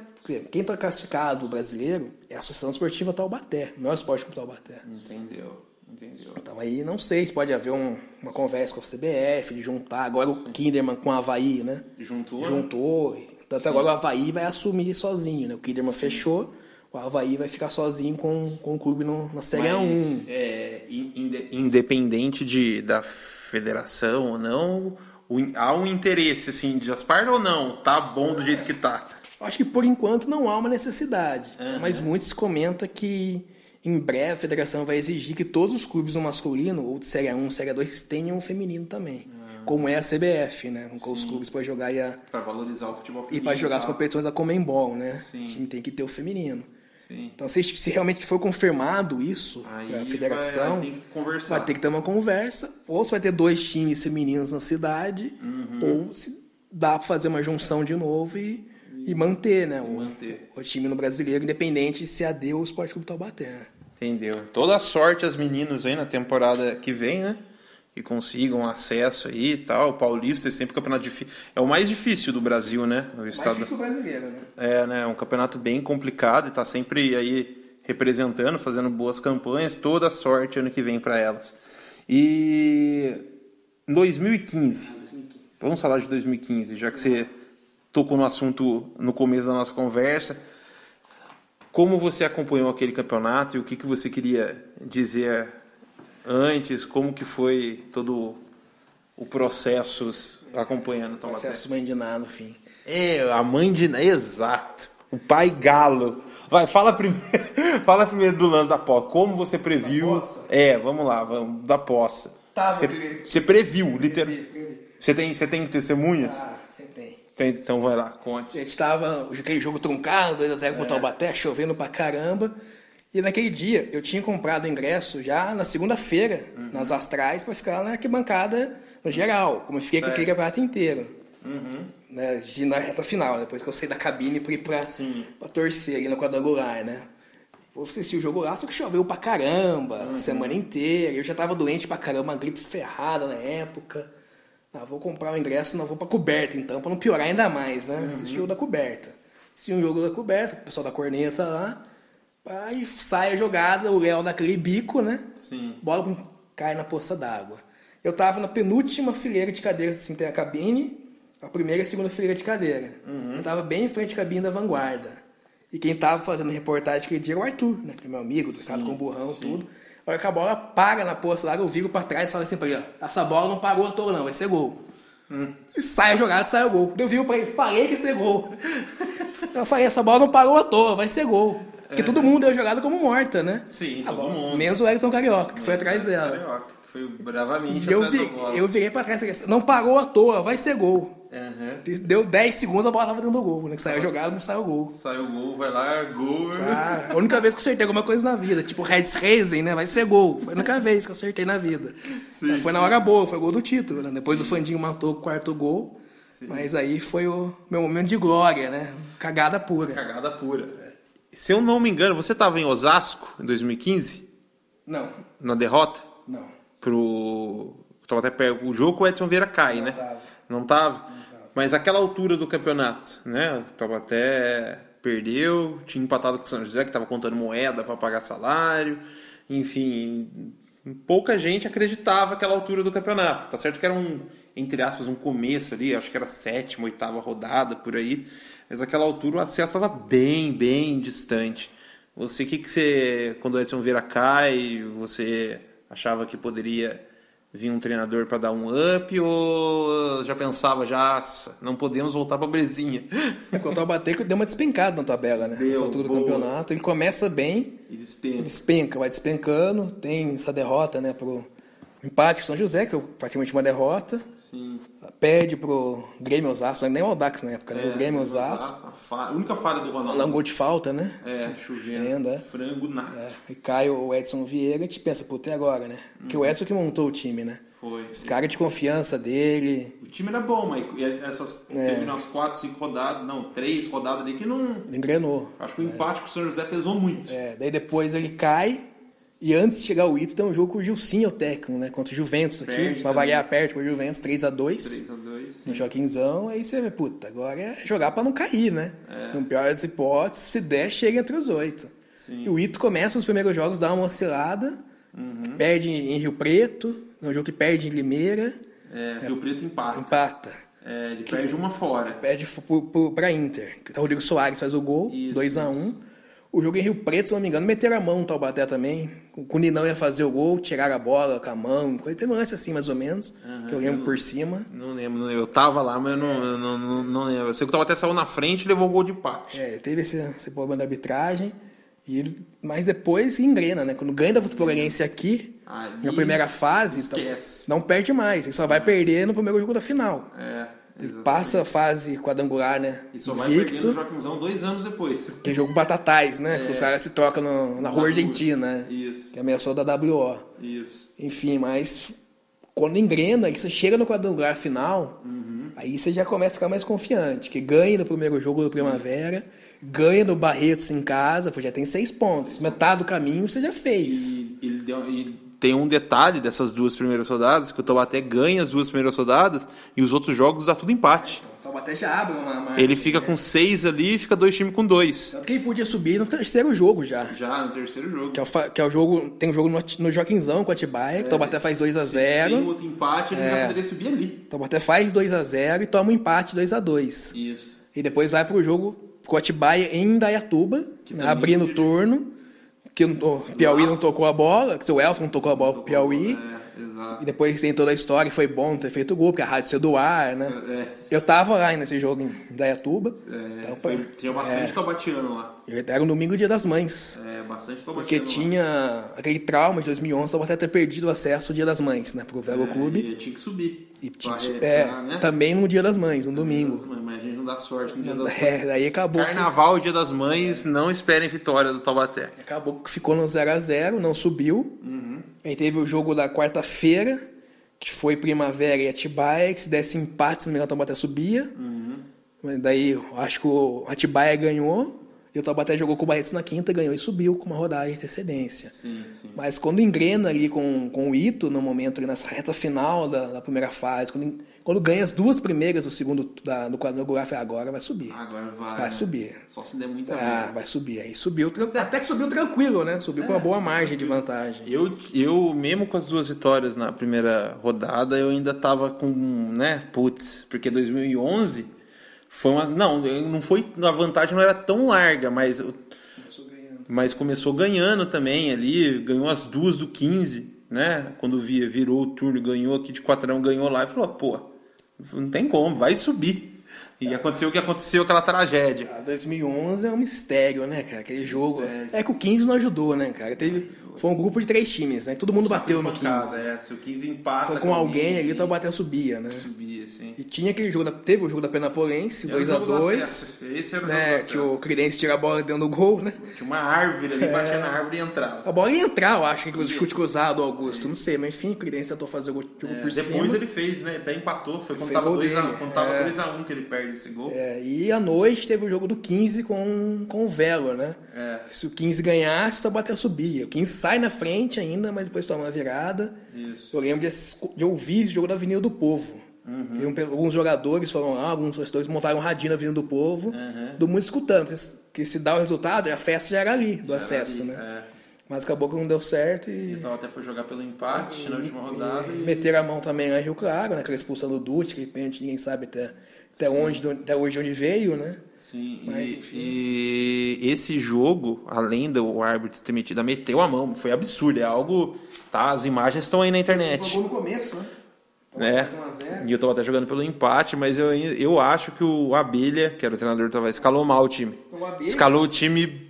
Quem está classificado brasileiro é a Associação Esportiva Taubaté, não é o Esporte Clube Taubaté. Entendeu. Entendeu. Então aí não sei se pode haver um- uma conversa com a CBF, de juntar agora o Kinderman com o Havaí, né? Juntou? né? Juntou. Tanto agora o Havaí vai assumir sozinho, né? O Kinderman fechou, o Havaí vai ficar sozinho com, com o clube no- na Série Mas, 1. é, in- inde- independente de, da federação ou não, o há um interesse, assim, de Aspar ou não? Tá bom do jeito que tá. Acho que por enquanto não há uma necessidade. Aham. Mas muito se comenta que em breve a federação vai exigir que todos os clubes do masculino, ou de Série 1, Série 2, tenham um feminino também. Ah. Como é a CBF, né? Com os clubes para jogar e a, Pra valorizar o futebol E feminino. para jogar as tá? competições da Comembol, né? Sim. O time tem que ter o feminino. Sim. Então, se, se realmente for confirmado isso para a vai- federação, vai ter que conversar. vai ter que ter uma conversa. Ou se vai ter dois times femininos na cidade, Uhum. ou se dá para fazer uma junção de novo e, e manter, né? O, manter. o time no brasileiro, independente se AD ou o Esporte Clube Taubaté. né? Entendeu? Toda sorte as meninas aí na temporada que vem, né? Que consigam acesso aí e tal. O Paulista é sempre um campeonato difícil. É o mais difícil do Brasil, né? O estado... Mais difícil o brasileiro, né? É, né? É um campeonato bem complicado e tá sempre aí representando, fazendo boas campanhas. Toda sorte ano que vem para elas. E em 2015, vamos falar de 2015, já que você tocou no assunto no começo da nossa conversa. Como você acompanhou aquele campeonato e o que, que você queria dizer antes? Como que foi todo o processo acompanhando o? Processo mãe de nada, no fim. É, a mãe de. Exato. O pai galo. Vai, fala primeiro, fala primeiro do lance da poça. Como você previu? É, vamos lá, vamos da poça. Tava você, você previu, literalmente. Você tem, você tem testemunhas? Ah, então vai lá, conte. A gente tava aquele jogo truncado, 2x0 com o Taubaté, chovendo pra caramba. E naquele dia eu tinha comprado o ingresso já na segunda-feira, nas astrais, pra ficar na arquibancada no geral, como eu fiquei com aquele campeonato inteiro. Né, de- na reta final, né, depois que eu saí da cabine pra ir pra, pra torcer ali no quadrangular, né? Vou assistir o jogo lá, só que choveu pra caramba, a semana inteira. Eu já tava doente pra caramba, uma gripe ferrada na época. Ah, vou comprar o ingresso, não vou pra coberta então, pra não piorar ainda mais, né? Assistir o jogo da coberta. Assisti um jogo da coberta, o pessoal da corneta lá. Aí sai a jogada, o Léo dá aquele bico, né? Sim. Bola cai na poça d'água. Eu tava na penúltima fileira de cadeiras, assim, tem a cabine, a primeira e a segunda fileira de cadeira. Eu tava bem em frente à cabine da vanguarda. E quem tava fazendo reportagem aquele dia era o Arthur, né? Que é meu amigo, do estado com o burrão, tudo. A hora que a bola para na poça d'água, eu viro pra trás e falo assim pra ele, ó, essa bola não parou à toa não, vai ser gol. E sai a jogada, sai o gol. Eu vi, eu falei que ia ser gol. Eu falei, essa bola não parou à toa, vai ser gol. Porque todo mundo deu a jogada como morta, né? Sim, Ah, todo bom, mundo. Menos o Elton Carioca, que foi atrás dela. Carioca, que foi bravamente eu, vi, bola. eu virei pra trás e falei, não parou à toa, vai ser gol. Aham. Deu 10 segundos, a bola tava dentro do gol. Né? Que saiu a jogada, não saiu o gol. Saiu o gol, vai lá, gol. Ah, a única vez que eu acertei alguma coisa na vida. Tipo, Red Racing, né? Vai ser gol. Foi a única vez que eu acertei na vida. Sim, foi na hora boa, foi o gol do título, né? Depois o Fandinho matou o quarto gol. Mas aí foi o meu momento de glória, né? Cagada pura. Cagada pura. Se eu não me engano, você estava em Osasco em 2015, Não, na derrota não. pro. Tava até perto. O jogo o Edson Vieira cai, né? tava. Não tava? Mas aquela altura do campeonato, né? Tava até. Perdeu, tinha empatado com o São José, que tava contando moeda para pagar salário. Enfim, pouca gente acreditava aquela altura do campeonato. Tá certo que era um, entre aspas, um começo ali, acho que era sétima, oitava rodada por aí. Mas aquela altura o acesso estava bem, bem distante. Você, o que, que você, quando o Edson Vieira cai, você achava que poderia vir um treinador para dar um up ou já pensava já, "Nossa, não podemos voltar para Brezinha? Enquanto o Taubaté deu uma despencada na tabela, né? Deu, Nessa altura do boa. campeonato. Ele começa bem, E despensa. despenca, vai despencando. Tem essa derrota, né? Pro empate com São José, que é praticamente uma derrota. Sim. Perde pro Grêmio Osasco, nem o Audax na época, né? É, o Grêmio Osasco. A, fa- a única falha do Ronaldo. Um gol de falta, né? É, chovendo. É. Frango nada. É, e cai o Edson Vieira e a gente pensa, puta, e agora, né? Porque o Edson que montou o time, né? Foi. Os caras de confiança dele, O time era bom, mas essas É. teve umas 4, 5 rodadas, não, 3 rodadas ali que não. engrenou. Acho que o empate com o São José pesou muito. É, daí depois ele cai e antes de chegar o Ito tem um jogo com o Gilcinho, o técnico, né? Contra o Juventus aqui, Perde pra variar perto com o Juventus, 3x2. 3x2. No Joaquinzão, aí você vê, puta, agora é jogar pra não cair, né? É. No pior das hipóteses, se der, chega entre os oito. E o Ito começa os primeiros jogos, dá uma oscilada, Uhum. perde em Rio Preto, no jogo que perde em Limeira, É, Rio Preto empata. empata. É, ele perde uma fora. Perde pro- pro- pra Inter. O Rodrigo Soares faz o gol, Isso, 2x1. O jogo em Rio Preto, se não me engano, meteram a mão no Taubaté também. O Ninão ia fazer o gol, tiraram a bola com a mão. Coisa- Teve um lance assim, mais ou menos, que eu lembro por cima. Não lembro, não lembro. Eu tava lá, mas eu não, eu não, não, não lembro. Eu sei que o Taubaté saiu na frente e levou o gol de empate. É, teve esse, esse problema da arbitragem. E ele- mas depois engrena, né? Quando ganha da Votuporanense aqui, Ali na primeira fase, então, não perde mais. Ele só vai perder no primeiro jogo da final. É, exatamente. passa a fase quadrangular, né? E só vai no Invicto, Joaquimzão dois anos depois. que é jogo batatais, né? Que os caras se trocam no- na rua Argentina, né? Isso, Que ameaçou da WO. isso. Enfim, mas quando engrena, que você chega no quadrangular final, Uhum. aí você já começa a ficar mais confiante. Que ganha no primeiro jogo do Primavera, ganha no Barretos em casa, porque já tem seis pontos. Metade do caminho você já fez. E, ele deu- e tem um detalhe dessas duas primeiras rodadas, que o Taubaté ganha as duas primeiras rodadas e os outros jogos dá tudo empate. O Taubaté já abre uma margem. Ele fica né? com seis ali e fica dois times com dois. Tanto que ele podia subir no terceiro jogo já. Já no terceiro jogo. Que é o, que é o jogo. Tem um jogo no, no Joaquinzão com a Atibaia, que o Taubaté faz 2 a Se tem 0 outro empate, ele É. já poderia subir ali. O Taubaté faz 2 a 0 e toma um empate 2 a 2 Isso. E depois vai pro jogo com a Atibaia em Indaiatuba, né, abrindo o dirige- turno. Que o Piauí não tocou a bola, que o Elton não tocou a bola pro Piauí. É, exato. E depois tem toda a história que foi bom ter feito o gol, porque a rádio saiu do ar, né? É. Eu tava lá nesse jogo em Indaiatuba. É, Então, foi- tinha bastante taubatiano lá. Era um domingo dia das mães. É, bastante taubatiano Porque lá. tinha aquele trauma de 2011, então até ter perdido o acesso ao Dia das Mães, né? Pro Velo É, Clube. E tinha que subir. E tinha que- é, né? também no Dia das Mães, no domingo. Mas a gente dá sorte no dia das mães. É, daí acabou. que- Carnaval, dia das mães, não esperem vitória do Taubaté. Acabou que ficou no 0x0, não subiu. Uhum. Aí teve o jogo da quarta-feira, que foi Primavera e Atibaia, que se desse empate, se não me engano, o Taubaté subia. Uhum. Daí, acho que o Atibaia ganhou, e o Taubaté jogou com o Barretos na quinta, ganhou e subiu com uma rodagem de antecedência. Sim, sim. Mas quando engrena ali com, com o Ito, no momento, ali nessa reta final da, da primeira fase, quando, quando ganha as duas primeiras do segundo da, do quadrangular, foi agora vai subir. Agora vai. Vai subir. Só se der muita Ah, merda. vai subir. Aí subiu, até que subiu tranquilo, né? Subiu com uma boa margem de vantagem. Eu, eu, mesmo com as duas vitórias na primeira rodada, eu ainda tava com, né, putz, porque 2011 foi uma, não, não foi, a vantagem não era tão larga, mas, eu- mas começou ganhando também ali, ganhou as duas do 15, né, quando via, virou o turno, ganhou aqui de 4 ganhou lá, e falou, pô, Não tem como, vai subir. E aconteceu o que aconteceu, aquela tragédia. Ah, 2011 é um mistério, né, cara? Aquele jogo. Mistério. É que o 15 não ajudou, né, cara? Teve, foi um grupo de três times, né? Todo mundo bateu no 15. Casa, é. Se o 15 empata. Foi com alguém ali, o então Taubaté subia, né? Subia, sim. E tinha aquele jogo, da, teve o jogo da Penapolense, Era o jogo do 2x2. acesso. Esse era o Né, jogo que o. Cridense tira a bola dentro do gol, né? Tinha uma árvore ali, batia na árvore e entrava. A bola ia entrar, eu acho, o chute cruzado do Augusto, não sei, mas enfim, o Cridense tentou fazer o gol jogo É, por depois cima. ele fez, né? Até empatou. Foi quando tava gol 2x1 dele, quando tava é. 2 a 1 que ele perde esse gol. É, e à noite teve o jogo do 15 com, com o Velo, né? É. Se o 15 ganhasse, o Taubaté subia. O 15 sai na frente ainda, mas depois toma uma virada. Isso. Eu lembro de, de ouvir esse jogo da Avenida do Povo. Uhum. Um pe- alguns jogadores foram lá, alguns torcedores montaram um radinho na Avenida do Povo, Uhum. do mundo escutando, porque se- que se dá o resultado, a festa já era ali, do acesso, ali, né? é. Mas acabou que não deu certo e, Então até foi jogar pelo empate na última rodada. e E... meteram a mão também lá em Rio Claro, né? Aquela expulsão do Dutti, que pênalti ninguém sabe até, até, onde, até hoje de onde veio, né? Sim, Mas, e, enfim. e esse jogo, além do árbitro ter metido, meteu a mão, foi absurdo, é algo. Tá, as imagens estão aí na internet. no começo, né? né? E eu tava até jogando pelo empate, mas eu, eu acho que o Abelha, que era o treinador do Taubaté, escalou mal o time. O Abelha? Escalou o time.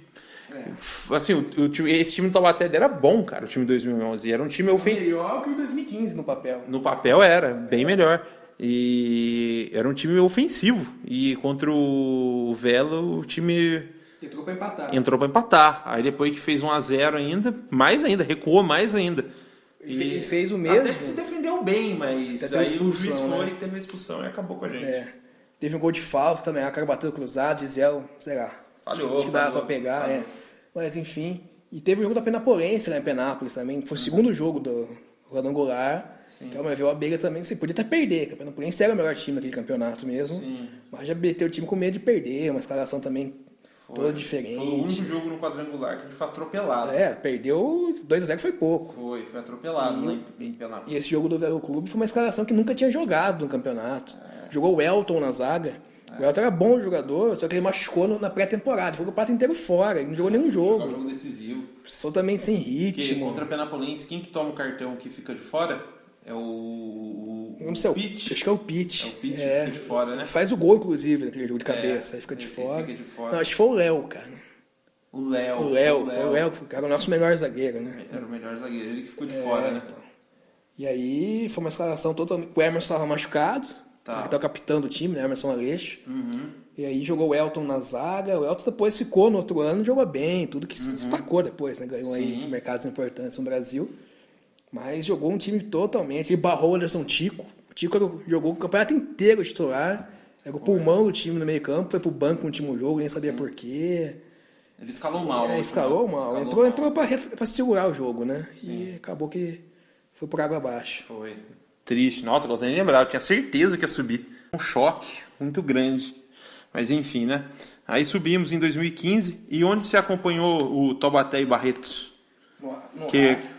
Assim, o, o time- esse time do Taubaté era bom, cara, o time de 2011. Era um time ofensivo. Melhor que em 2015 no papel. No papel era, bem melhor. E era um time ofensivo. E contra o Velo, o time Entrou pra empatar. entrou para empatar. Aí depois que fez 1 a 0 ainda, mais ainda, recuou mais ainda. E e fez o mesmo. Até que se defendeu bem, mas Até aí o juiz foi, né? teve a expulsão e acabou com a gente. É. Teve um gol de falta também, a cara bateu cruzado, Gisel, sei lá. Falhou, Acho que dava pra pegar, é. Mas enfim. E teve o jogo da Penapolense lá em Penápolis também. Foi o segundo jogo do quadrangular. Que ao meu ver, o Abelha também você podia até perder. que A Penapolense era o melhor time daquele campeonato mesmo. Mas já meteu o time com medo de perder, uma escalação também toda Foi o diferente. único jogo no quadrangular que a gente foi atropelado. É, perdeu 2x0 foi pouco. Foi, foi atropelado em, em Penápolis. E esse jogo do Velo Clube foi uma escalação que nunca tinha jogado no campeonato. Jogou o Elton na zaga. O Elton era bom jogador, só que ele machucou no- na pré-temporada. Ficou o prato inteiro fora, ele não jogou nenhum Jogo. jogo. jogo decisivo. Também sem Porque ritmo. contra a Penapolense, quem que toma o cartão que fica de fora é o, Eu não sei, o o Pitt. Acho que é o Pitt. É o Pitt que fica de fora, né? Faz o gol, inclusive, naquele jogo de cabeça. É, aí fica de fora. fica de fora. Não, acho que foi o Léo, cara. O Léo. O Léo, o Léo, cara, o nosso melhor zagueiro, né? Era o melhor zagueiro, ele que ficou de É, fora, né? então. E aí foi uma escalação totalmente. O Emerson estava machucado, Tava. ele que é o capitão do time, né? Emerson Aleixo. Uhum. E aí jogou o Elton na zaga. O Elton depois ficou no outro ano, jogou bem, tudo que se destacou depois, né? Ganhou aí Uhum. Sim. mercados importantes no Brasil. Mas jogou um time totalmente. Ele barrou o Anderson Tico. O Tico jogou o campeonato inteiro titular. Era o pulmão do time no meio campo, foi pro banco no último jogo, nem sabia por quê. Ele escalou mal. É, né? escalou mal. Escalou entrou mal. entrou pra, segurar o jogo, né? E acabou que foi por água abaixo. Foi. Triste. Nossa, eu nem lembrar. Eu tinha certeza que ia subir. Um choque muito grande. Mas enfim, né? Aí subimos em 2015. E onde se acompanhou o Taubaté e Barretos? No, no Que, rádio.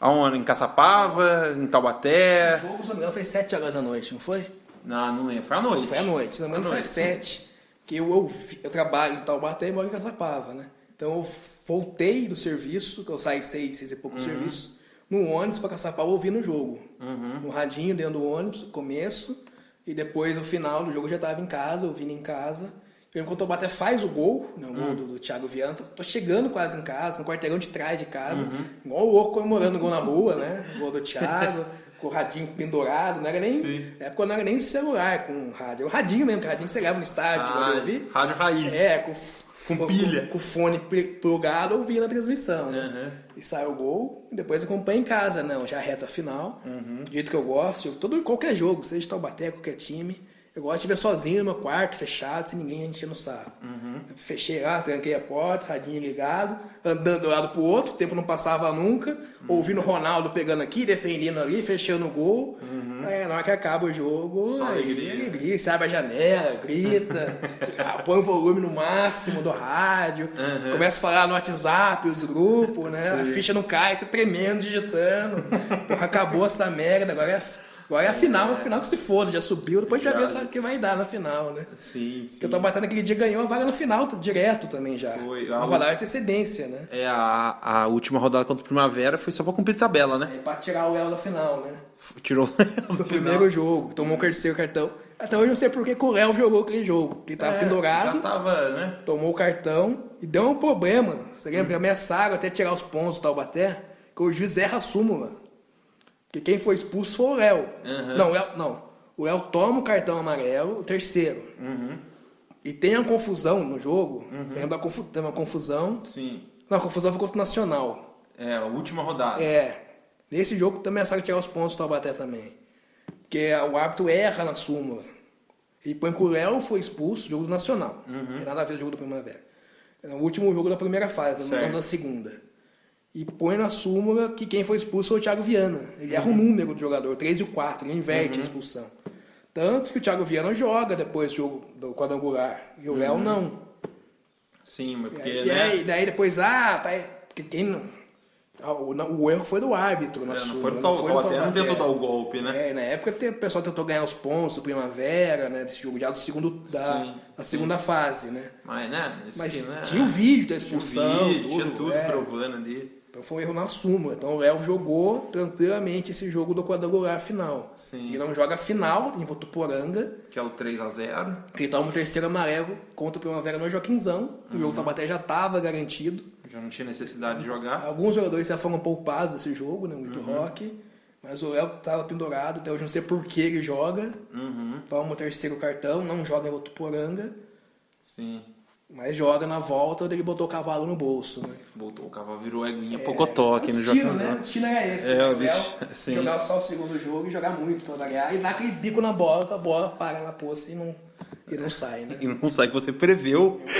Aonde? Em Caçapava? Em O Taubaté? jogo, se não me engano, foi 7 horas da noite, não foi? Não, não lembro. Foi à noite. Foi à noite, se não me engano, foi noite. 7. Que eu, ouvi- eu trabalho em Taubaté e moro em Caçapava, né? Então eu voltei do serviço, que eu saí 6, 6 e pouco do Uhum. serviço, no ônibus pra Caçapava ouvindo o jogo. Uhum. No radinho dentro do ônibus, começo, e depois no final do jogo eu já tava em casa, ouvindo em casa. Eu, enquanto o Taubaté faz o gol, né, o Uhum. gol do, do Thiago Viana, tô chegando quase em casa, no quarteirão de trás de casa, Uhum. igual o louco comemorando o gol na rua, né? O gol do Thiago, com o radinho pendurado, não era nem. Na época não era nem celular com rádio, o radinho mesmo, que radinho que você leva no estádio Ah, ouvir. rádio raiz. É, com, Com pilha. Com, o fone pl- plugado ouvindo a transmissão, né? Uhum. E sai o gol, e depois acompanha em casa, não, já a reta final, Uhum. do jeito que eu gosto, todo, qualquer jogo, seja Taubaté, qualquer time, eu gosto de ver sozinho no meu quarto, fechado, sem ninguém enchendo o saco. Uhum. Fechei lá, tranquei a porta, radinho ligado, andando de um lado pro outro, o tempo não passava nunca, Uhum. ouvindo o Ronaldo pegando aqui, defendendo ali, fechando o gol. É, na hora que acaba o jogo, Uhum. Só aí, alegria. alegria, você abre a janela, grita, ah, põe o volume no máximo do rádio, Uhum. começa a falar no WhatsApp, os grupos, né? A ficha não cai, você tremendo, digitando. Porra, acabou essa merda, agora é, agora é a final, a final que se foda, já subiu, depois a vai ver Já. sabe o que vai dar na final, né? Sim, sim. Porque o Taubaté naquele dia ganhou a vaga na final, direto também já. Foi, Uma a- rodada de antecedência, né? É, a, a última rodada contra o Primavera foi só pra cumprir tabela, né? É, pra tirar o Léo da final, né? Tirou no primeiro jogo, tomou o terceiro cartão. Até hoje eu não sei por que o Léo jogou aquele jogo. Que ele tava É, pendurado, Já tava, né? tomou o cartão e deu um problema. Você lembra? Ameaçaram até tirar os pontos do Taubaté, que o juiz erra a súmula. Porque quem foi expulso foi o Léo. Uhum. Não, o Léo, não. O Léo toma o cartão amarelo, o terceiro. Uhum. E tem uma confusão no jogo. Você lembra tem uma confusão? Sim. Não, a confusão foi contra o Nacional. É, a última rodada. É. Nesse jogo também ameaçaram tirar os pontos do Taubaté também. Porque o árbitro erra na súmula. E põe que o Léo foi expulso, jogo do Nacional. Uhum. Não tem nada a ver com o jogo da Primavera. É o último jogo da primeira fase, não da segunda. E põe na súmula que quem foi expulso foi o Thiago Viana. Ele Uhum. erra o número do jogador, o 3 e o 4, ele inverte a expulsão. Tanto que o Thiago Viana joga depois do jogo do quadrangular. E o Léo não. Sim, mas porque, e né? aí, daí depois, ah, tá, porque quem não, ah, o, não, o erro foi do árbitro na É, não foi do Taubaté, não tentou dar o golpe, né? É, na época o pessoal tentou ganhar os pontos do Primavera, né, desse jogo já do segundo, da, Sim, da segunda fase, né. Mas, né? Mas né? tinha o vídeo da Tinha o expulsão, vídeo, tudo, tinha tudo é. provando ali. Então foi um erro na súmula. Então o Léo jogou tranquilamente esse jogo do quadrangular final. Sim. Ele não joga a final em Votuporanga, Que é o 3x0. que ele toma o terceiro amarelo contra o Primavera no Joaquinzão. O Uhum. jogo do Taubaté já estava garantido. Já não tinha necessidade de jogar. Alguns jogadores já foram poupados desse jogo, né? Muito Uhum. rock. Mas o Léo tava pendurado, até hoje não sei por que ele joga. Uhum. Toma o terceiro cartão, não joga em Votuporanga, Sim. Mas joga na volta ele botou o cavalo no bolso, né? Voltou, o cavalo virou eguinha pocotó aqui o no destino, Joaquim. né? O destino era esse. É, o Léo destino- sim. Jogar só o segundo jogo e jogar muito pra variar. E dar aquele bico na bola, que a bola para na poça e não, e não sai, né? E não sai que você preveu.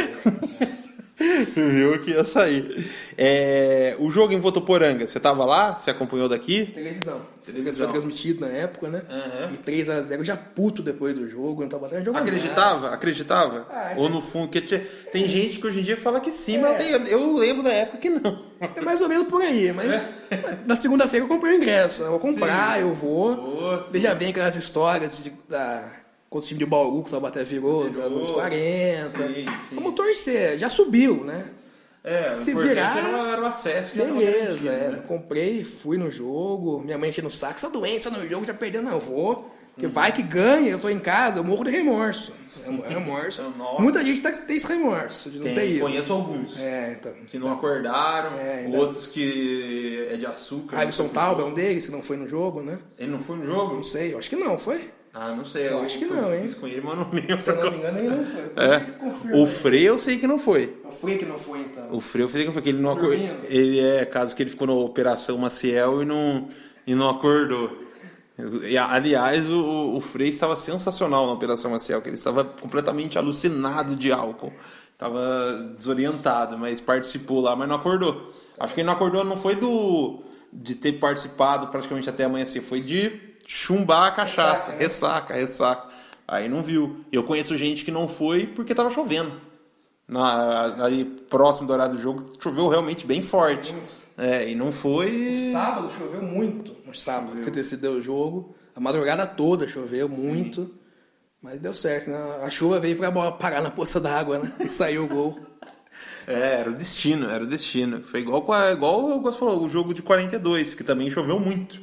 Viu que ia sair. É, o jogo em Votoporanga, você tava lá? Você acompanhou daqui? Televisão. Televisão. Foi transmitido na época, né? Uhum. E 3x0 já puto depois do jogo, não tava batendo jogo Acreditava? Acreditava? Ah, Ou no fundo, que tinha- tem gente que hoje em dia fala que sim, mas eu, eu lembro da época que não. É mais ou menos por aí, mas na segunda-feira eu comprei o ingresso. né? Eu vou comprar, Sim. eu vou. Boa. Já vem aquelas histórias de, da, quando o time de Bauru, que o Taubaté virou, nos Virou. anos 40. Sim, sim. Vamos torcer, já subiu, né? É, Se virar, era, era o acesso que Beleza, é. né? Comprei, fui no jogo. Minha mãe enchendo o saco, você tá doente, você tá no jogo, já perdeu. Não, eu vou. Porque vai que ganha, eu tô em casa, eu morro de remorso. É remorso. Nossa. Muita gente tá, tem esse remorso de não ter Tem, ido. conheço alguns. É, então. Que não acordaram, É, outros que é de açúcar. Alisson não foi Taub é um deles que não foi no jogo, né? Ele não foi no jogo? Não sei, eu acho que não, foi? Ah, não sei. Eu acho que não, eu hein? Fiz com ele, mas não lembro. Se eu não me engano, ele não foi. É. O. Frei eu sei que não foi. O Frei que não foi, então. O Frei eu sei que não foi, que ele não acordou. Ele é, caso que ele ficou na Operação Maciel e não, e não acordou. E, aliás, o, o Frei estava sensacional na Operação Maciel, que ele estava completamente alucinado de álcool. Estava desorientado, mas participou lá, mas não acordou. Acho que ele não acordou, não foi do de ter participado praticamente até amanhecer, foi de chumbar a cachaça, Ressaca, né? ressaca, ressaca. Aí não viu. Eu conheço gente que não foi porque estava chovendo. Na, ali próximo do horário do jogo, choveu realmente bem forte. É, e não foi. Sábado choveu muito. No sábado que decidiu o jogo. A madrugada toda choveu muito. Mas deu certo, né? A chuva veio pra bola parar na poça d'água, né? E saiu o gol. É, era o destino, era o destino. Foi igual, igual o Augusto falou, o jogo de 42, que também choveu muito.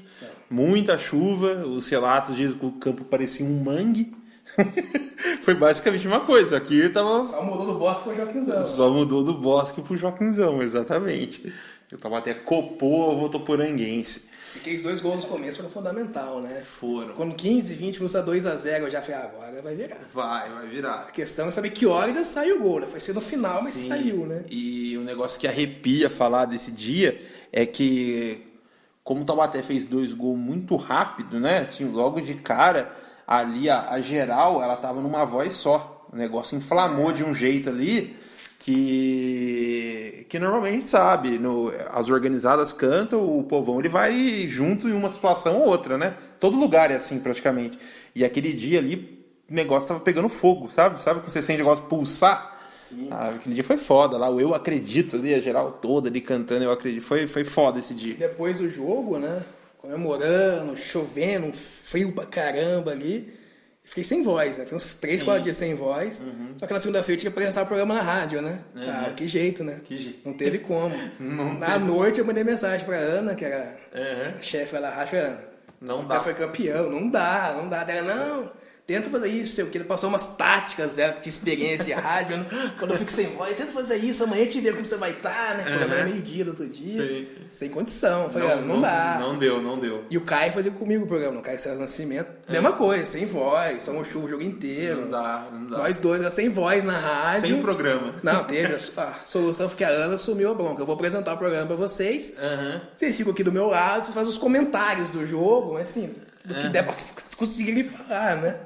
Muita chuva, os relatos dizem que o campo parecia um mangue. Foi basicamente uma coisa. Aqui tava. Só mudou do Bosque pro Joaquinzão. Só mudou do Bosque pro Joaquinzão, exatamente. Eu tava até copô, votoporanguense. E aqueles dois gols no começo foram fundamental, né? Foram. Quando 15, 20 minutos a 2x0, eu já falei, ah, agora vai virar. Vai, vai virar. A questão é saber que horas já saiu o gol, né? Foi ser no final, mas Sim. saiu, né? E o negócio que arrepia falar desse dia é que, como o Taubaté fez dois gols muito rápido, né? Assim, logo de cara, ali a, a geral, ela tava numa voz só. O negócio inflamou de um jeito ali que, que normalmente sabe. No, as organizadas cantam, o povão ele vai junto em uma situação ou outra, né? Todo lugar é assim praticamente. E aquele dia ali, o negócio tava pegando fogo, sabe? Sabe que você sente o negócio pulsar? Ah, aquele dia foi foda lá, o Eu Acredito ali, a geral toda ali cantando Eu Acredito. Foi, foi foda esse dia. Depois do jogo, né? Comemorando, chovendo, um frio pra caramba ali. Fiquei sem voz, né? Fiquei uns 3, 4 dias sem voz. Só que na segunda-feira eu tinha que apresentar o programa na rádio, né? Ah, que jeito, né? Que jeito. Não teve como. Não na noite eu mandei mensagem pra Ana, que era Uhum. a chefe lá da rádio. Ana, Não dá. Foi campeão, não dá, não dá. Dela, não, tenta fazer isso, sei o que. Ele passou umas táticas dela, que tinha experiência de rádio. né? Quando eu fico sem voz, tenta fazer isso, amanhã te ver como você vai estar, né? Pelo menos meio-dia do outro dia. Sim. Sem condição. Falei, não, não, dá. Não deu, não deu. E o Caio fazia comigo o programa, o Caio César Nascimento. Mesma coisa, sem voz, tomou chuva o jogo inteiro. Não dá, não dá. Nós dois, sem voz na rádio. Sem programa. Não, teve. A, solução foi que a Ana assumiu a bronca. Eu vou apresentar o programa pra vocês. Aham. Vocês ficam aqui do meu lado, vocês fazem os comentários do jogo, mas assim, do que der pra vocês conseguirem falar, né?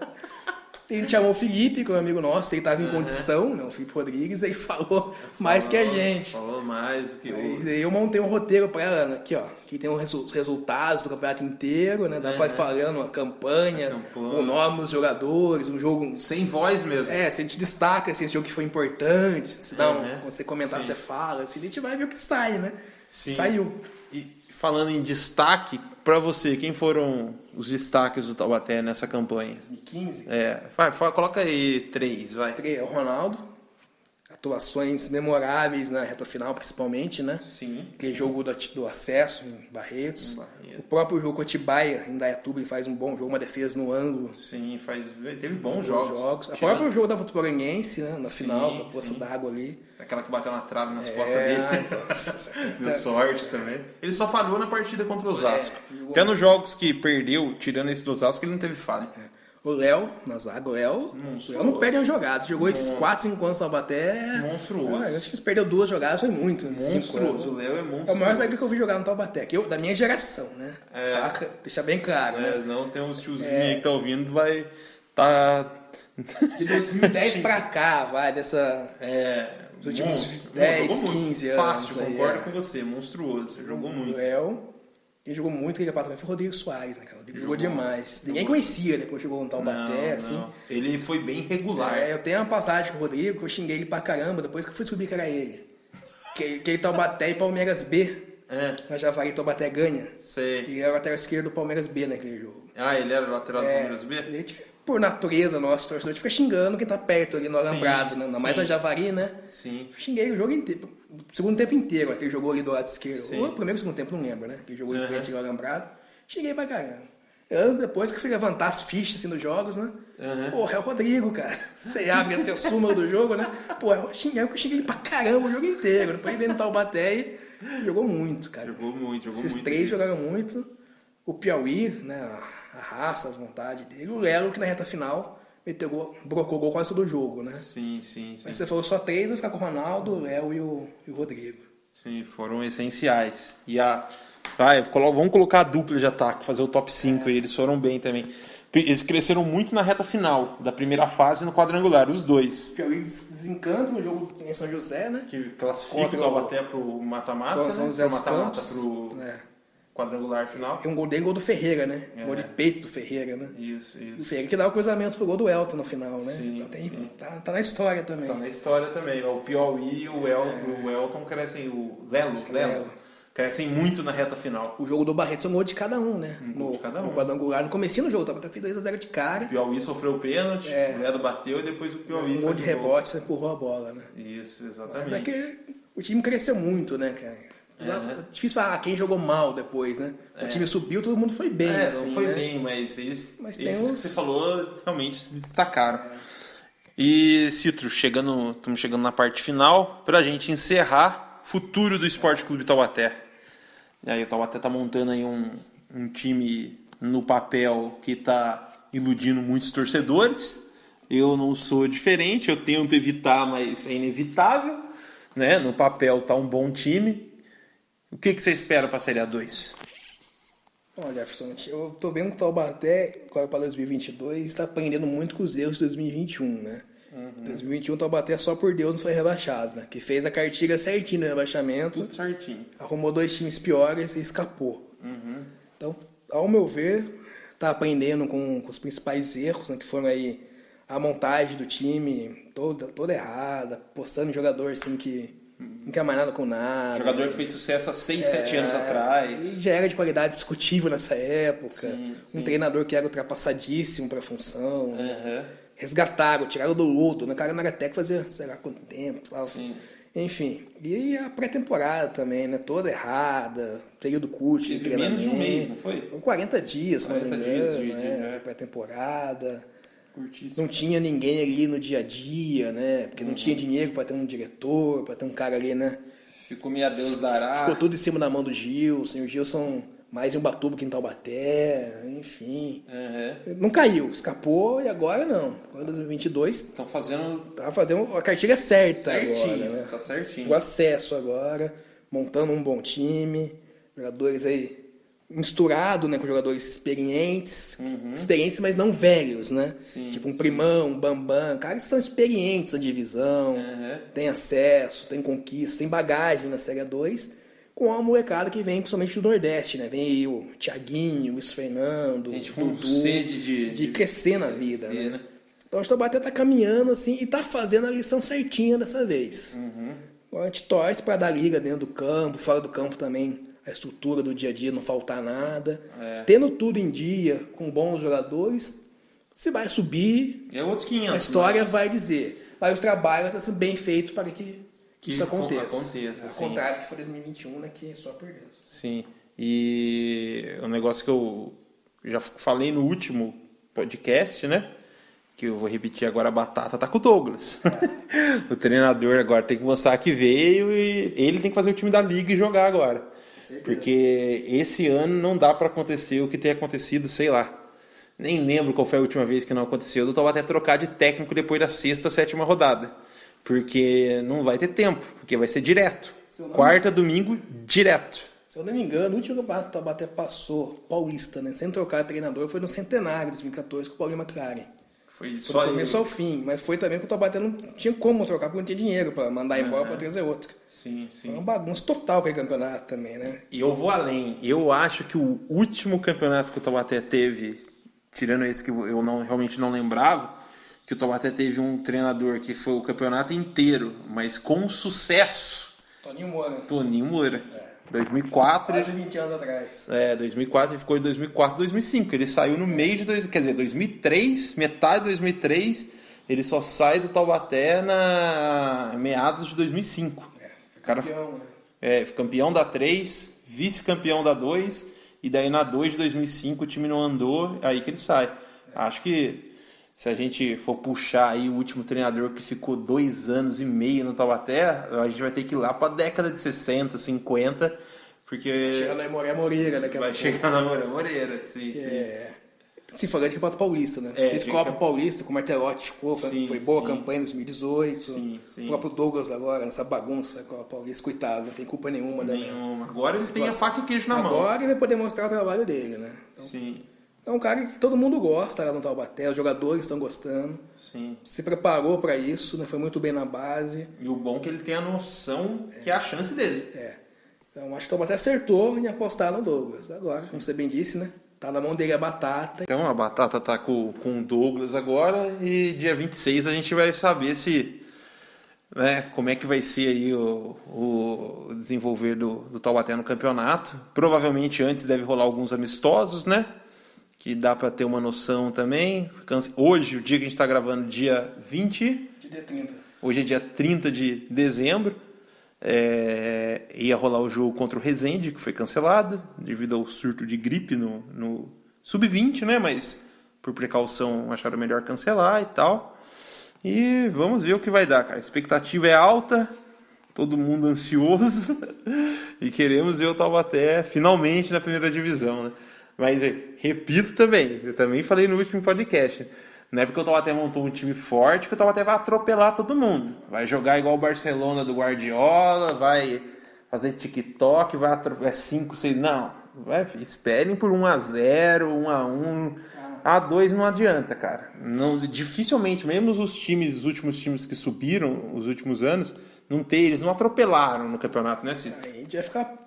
A gente chamou o Felipe, que é um amigo nosso, ele tava em condição, né? O Felipe Rodrigues, aí falou mais que a Falou- gente. Falou mais do que E daí eu montei um roteiro pra ela, né? aqui ó, que tem os resu- os resultados do campeonato inteiro, né? Dá pra ir falando a campanha, A campanha. o nome dos jogadores, um jogo Sem voz mesmo. é, se a gente destaca assim, esse jogo que foi importante, se dá um, Uhum. você comentar, Sim. você fala, assim, a gente vai ver o que sai, né? Sim. Saiu. Falando em destaque, pra você, quem foram os destaques do Taubaté nessa campanha? 2015. É, vai, fa- coloca aí três, vai. Tre- O Ronaldo, atuações memoráveis na reta final, principalmente, né? Sim. Aquele jogo do, do acesso em Barretos. Em Barretos. O próprio jogo com Atibaia, em Dayatuba, ele faz um bom jogo, uma defesa no ângulo. Sim, faz. Teve bons Bons jogos. A Tirando próprio jogo da Votuporanguense, né? Na final, com a poça sim. d'água ali. Aquela que bateu na trave nas costas É, dele. então, Deu sorte também. Ele só falhou na partida contra o Osasco. É, Até nos jogos que perdeu, tirando esse do Osasco, ele não teve falha. O Léo, na zaga, o Léo, o Monstruoso. Léo não perde uma jogada. Jogou esses 4, 5 anos no Taubaté. Monstruoso. Ah, acho que perdeu duas jogadas, foi muito. anos. Monstruoso. O Léo é É o monstruoso. maior zagueiro que eu vi jogar no Taubaté, que eu, da minha geração, né? É. Saca? Deixar bem claro, né? Mas não tem uns tiozinhos aí que tá ouvindo, vai. Tá. De 2010 pra cá, vai, dessa. É. Os últimos monstro. 10, Jogou muito. 15 anos Fácil, aí, concordo é. com você. Monstruoso. Jogou O muito. Léo. Quem jogou muito aquele também foi o Rodrigo Soares, né, cara? Jogou, Jogou. demais. Ninguém conhecia, né, quando chegou no Taubaté, Não, assim. não. Ele foi bem regular. É, eu tenho uma passagem com o Rodrigo que eu xinguei ele pra caramba depois que eu fui descobrir que era ele. Que, que ele Taubaté e Palmeiras B. É, Na Javari Taubaté ganha. sei. Ele era o lateral esquerdo do Palmeiras B naquele jogo. Ah, ele era lateral do É, Palmeiras B? a gente, por natureza, nosso torcedor, a gente fica xingando quem tá perto ali no alambrado, né? Ainda mais na Javari, né? Sim. Xinguei o jogo inteiro. O segundo tempo inteiro, né, que ele jogou ali do lado esquerdo. Sim. Ou o primeiro segundo tempo, não lembro, né? Que jogou em Aham. frente ao alambrado. Xinguei pra caramba. Anos depois que eu fui levantar as fichas assim, dos jogos, né? Aham. Porra, é o Rodrigo, cara. Você abre assim, a súmula do jogo, né? Pô, eu xinguei, eu xinguei ele pra caramba o jogo inteiro. Depois veio no Taubaté e jogou muito, cara. Jogou muito, jogou Esses muito. três jogaram muito. O Piauí, né? A raça, a vontade dele. O Lelo, que na reta final meteu gol, brocou gol quase todo o jogo, né? Sim, sim, sim. Mas você falou só três, vai ficar com o Ronaldo, o Léo e o, e o Rodrigo. Sim, foram essenciais. E a. Colo- vamos colocar a dupla de ataque, fazer o top 5 aí, eles foram bem também. Eles cresceram muito na reta final da primeira fase no quadrangular, os dois. O Piauí des- desencanta no jogo em São José, né? Que classifica o Taubaté pro mata-mata, né? Pro mata-mata pro É. quadrangular final. E um gol dele, gol do Ferreira, né? É. Gol de peito do Ferreira, né? Isso, O isso. Ferreira que dá o cruzamento pro gol do Elton no final, né? Sim, então tem, sim. Tá, tá na história também. Tá na história também. O Piauí e o, El, o Elton crescem, o Lelo, Lelo, Lelo. crescem muito na reta final. O jogo do Barreto são gol de cada um, né? gol no, de cada um. no quadrangular. No comecinho do jogo, tava até 2x0 de cara. O Piauí sofreu o pênalti, o Lelo bateu e depois o Piauí É. Um gol de o rebote, você empurrou a bola, né? Isso, Mas exatamente. é que o time cresceu muito, né, cara? É difícil falar quem jogou mal depois, né? O time subiu, todo mundo foi bem, É, assim, não foi né? bem, mas eles, Mas uns- que você falou realmente se destacaram. E, Citro, chegando, estamos chegando na parte final, para a gente encerrar futuro do Esporte Clube Taubaté. E aí o Taubaté tá montando aí um, um time no papel que está iludindo muitos torcedores. Eu não sou diferente, eu tento evitar, mas é inevitável. Né? No papel tá um bom time. O que, que você espera para a Série A2? Bom, Jefferson, eu tô vendo que o Taubaté, agora para 2022, está aprendendo muito com os erros de 2021, né? Uhum. 2021 o Taubaté só por Deus não foi rebaixado, né? Que fez a cartilha certinho no rebaixamento, Tudo certinho. arrumou dois times piores e escapou. Uhum. Então, ao meu ver, tá aprendendo com, com os principais erros, né? Que foram aí a montagem do time toda, toda errada, postando jogador assim que não quer mais nada com nada. Jogador que fez sucesso há 6, 7 anos É, atrás. E já era de qualidade discutível nessa época. Sim, um sim. treinador que era ultrapassadíssimo para a função. Aham. Resgataram, tiraram do lodo. Né? O cara não era técnico fazia sei lá quanto tempo. Tal. Sim. Enfim, e a pré-temporada também, né? Toda errada, período curto de Teve menos de um treinamento. mês, não foi? 40 dias, se não me 40 dias engano, de- de- né? é. Pré-temporada. Curtíssimo. Não tinha ninguém ali no dia a dia, né? Porque não Uhum. tinha dinheiro para ter um diretor, para ter um cara ali, né? Ficou meia Deus dará. Ficou tudo em cima da mão do Gilson. e O Gilson mais em Ubatuba que em Taubaté, enfim. Uhum. Não caiu, escapou e agora não. Agora 2022 Estão fazendo tá fazendo a cartilha certa Certinho, agora, né? tá certinho. Pro acesso agora, montando um bom time, jogadores aí misturado, né, com jogadores experientes, experientes, mas não velhos, né? Uhum. Sim, tipo um primão, um bambam, caras que são experientes na divisão, Uhum. tem acesso, tem conquista, tem bagagem na Série 2, com uma molecada que vem principalmente do Nordeste, né? Vem aí o Thiaguinho, o Luiz Fernando, Gente o com Dudu, sede de- de de crescer na vida, crescer, né? né? Então o Taubaté tá caminhando assim e tá fazendo a lição certinha dessa vez. Uhum. Agora a gente torce para dar liga dentro do campo, fora do campo também, a estrutura do dia a dia não faltar nada. É. Tendo tudo em dia, com bons jogadores, se vai subir, É outros 500. a história mas- vai dizer. Mas o trabalho está sendo bem feito para que, que isso aconteça. aconteça, Ao sim. contrário que foi 2021, né, que só perdeu. Sim. E um negócio que eu já falei no último podcast, né? Que eu vou repetir agora, a batata tá com o Douglas. o treinador agora tem que mostrar que veio e ele tem que fazer o time da liga e jogar agora. Porque esse ano não dá pra acontecer o que tem acontecido, sei lá. Nem lembro qual foi a última vez que não aconteceu. Eu tô até trocar de técnico depois da sexta, sétima rodada. Porque não vai ter tempo, porque vai ser direto. Quarta, domingo, direto. Se eu não me engano, o último campeonato que o Taubaté passou, paulista, né, sem trocar de treinador, foi no Centenário de 2014 com o Paulinho McLaren. Foi só do começo ao fim, mas foi também que o Taubaté não tinha como trocar porque não tinha dinheiro para mandar embora para trazer outro. Sim, Foi sim. uma bagunça total aquele campeonato também, né? E eu vou além. Eu acho que o último campeonato que o Taubaté teve, tirando esse que eu não, realmente não lembrava, que o Taubaté teve um treinador que foi o campeonato inteiro, mas com sucesso, Toninho Moura. Toninho Moura. 2004, Quase 20 anos atrás. é, 2004 ele ficou em 2004, 2005. Ele saiu no mês de, dois, quer dizer, 2003, metade de 2003, ele só sai do Taubaté na meados de 2005. Cara Campeão, né? é, campeão da 3, vice-campeão da 2, e daí na 2 de 2005 o time não andou, aí que ele sai. Acho que se a gente for puxar aí o último treinador que ficou dois anos e meio no Taubaté, a gente vai ter que ir lá pra década de 60, 50, porque Chega na Moré Moreira daqui a vai pouco. chegar na Moura Moreira, sim, sim. É. Se falando de Campeonato Paulista, né? É, Teve Copa campe- Paulista com o Martelotti, ficou, foi- Sim, foi boa sim. campanha em 2018. Sim, sim. O próprio Douglas agora, nessa bagunça com a Paulista, coitado, não tem culpa nenhuma. da Nenhuma. Agora ele tem a faca e o queijo na mão. Agora ele vai poder mostrar o trabalho dele, né? Então, Sim, é um cara que todo mundo gosta lá no Taubaté, os jogadores estão gostando. sim. Se preparou para isso, né? Foi muito bem na base. E o bom é que ele tem a noção que é a chance dele. É. Então acho que o Taubaté acertou em apostar no Douglas. Agora, como você bem disse, né? Tá na mão dele a batata. Então a batata tá com, com o Douglas agora e dia 26 a gente vai saber se. Né, como é que vai ser aí o, o desenvolver do, do Taubaté no campeonato. Provavelmente antes deve rolar alguns amistosos, né? Que dá para ter uma noção também. Hoje, o dia que a gente está gravando, dia 20, De D30. Hoje é dia 30 de dezembro. É, ia rolar o jogo contra o Resende, que foi cancelado devido ao surto de gripe no, no sub-20, né? Mas por precaução acharam melhor cancelar e tal. E vamos ver o que vai dar, cara. A expectativa é alta, todo mundo ansioso e queremos ver o Taubaté finalmente na primeira divisão, né? Mas repito também, eu também falei no último podcast. Não é porque o Taubaté montou um time forte que o Taubaté vai atropelar todo mundo. Vai jogar igual o Barcelona do Guardiola, vai fazer TikTok, vai atropelar 5, 6. Não. Vai, esperem por 1x0, 1x1. A2 não adianta, cara. Não, dificilmente, mesmo os times, os últimos times que subiram os últimos anos, não tem, eles não atropelaram no campeonato, né? Aí a gente vai ficar.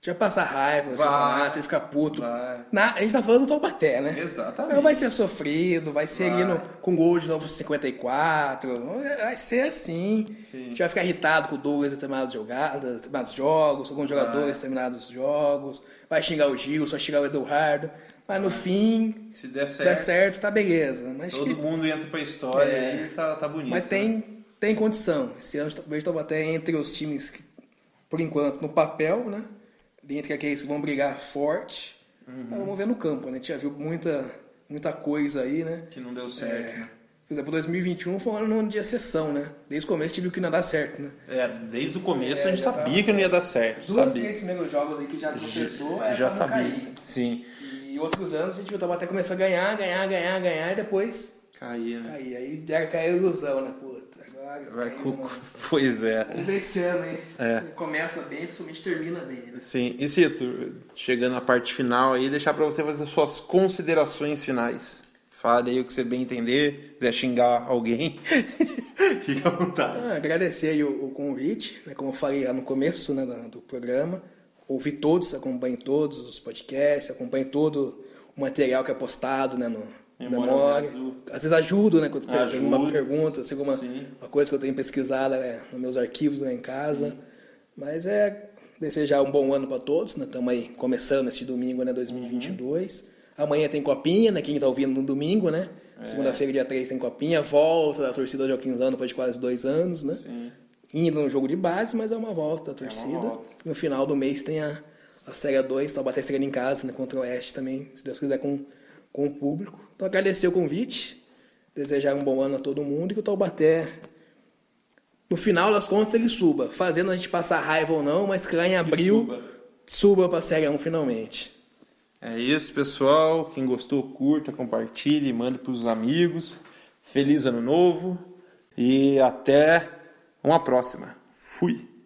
A gente vai passar raiva Vai. campeonato, vai ficar puto. Vai. Na- a gente tá falando do Taubaté, né? Exatamente. Então vai ser sofrido, vai ser Vai. ali no, com gol de novo 54. Vai ser assim. A gente vai ficar irritado com o Douglas em determinadas jogadas, determinados jogos, alguns jogadores em determinados jogos. Vai xingar o Gil, vai xingar o Eduardo. Mas no fim, Se der certo, der certo, tá beleza. Mas, todo que- mundo entra pra história É. e tá, tá bonito. mas tem, tem condição. Esse ano o Taubaté entre os times que, por enquanto, no papel, né? Entre aqueles que vão brigar forte. Uhum. vamos ver no campo, né? A gente já viu muita, muita coisa aí, né? Que não deu certo, é? Por exemplo, 2021 foi um ano de exceção, né? Desde o começo a gente viu que não ia dar certo, né? É, desde o começo é, a gente sabia que não ia dar certo. Duas, sabia. três primeiros jogos aí que já começou, já, já sabia. Cair. Sim. E outros anos a gente viu até começar a ganhar, ganhar, ganhar, ganhar e depois cair, né? Cair. Aí já caiu a ilusão, né? Puta, Vai com... Pois é. Vamos ver esse ano, hein? É. Começa bem, principalmente termina bem. Né? Sim. E Cito, chegando na parte final aí, deixar para você fazer suas considerações finais. Fale aí o que você bem entender, quiser xingar alguém, fica à vontade. Ah, agradecer aí o, o, convite, né, como eu falei lá no começo né, do programa. Ouvi todos, acompanhe todos os podcasts, acompanhe todo o material que é postado né, no Memória. memória. Às vezes ajudo, né? Quando tem uma pergunta, assim, uma, uma coisa que eu tenho pesquisado né, nos meus arquivos lá em casa. Sim. Mas é desejar um bom ano para todos, né? Estamos aí começando este domingo, né? 2022. Uhum. Amanhã tem copinha, né? Quem está ouvindo no domingo, né? É. Segunda-feira, dia 3, tem copinha. Volta da torcida Joaquinzano depois de quase dois anos, né? Sim. Indo no jogo de base, mas é uma volta da torcida. É volta. No final do mês tem a, a Série 2, Taubaté estreando em casa, né? Contra o Oeste também, se Deus quiser, com, com o público. Então agradecer o convite, desejar um bom ano a todo mundo e que o Taubaté, no final das contas, ele suba. Fazendo a gente passar raiva ou não, mas que lá em abril suba, suba para a Série 1 finalmente. É isso, pessoal. Quem gostou, curta, compartilhe, mande para os amigos. Feliz ano novo e até uma próxima. Fui!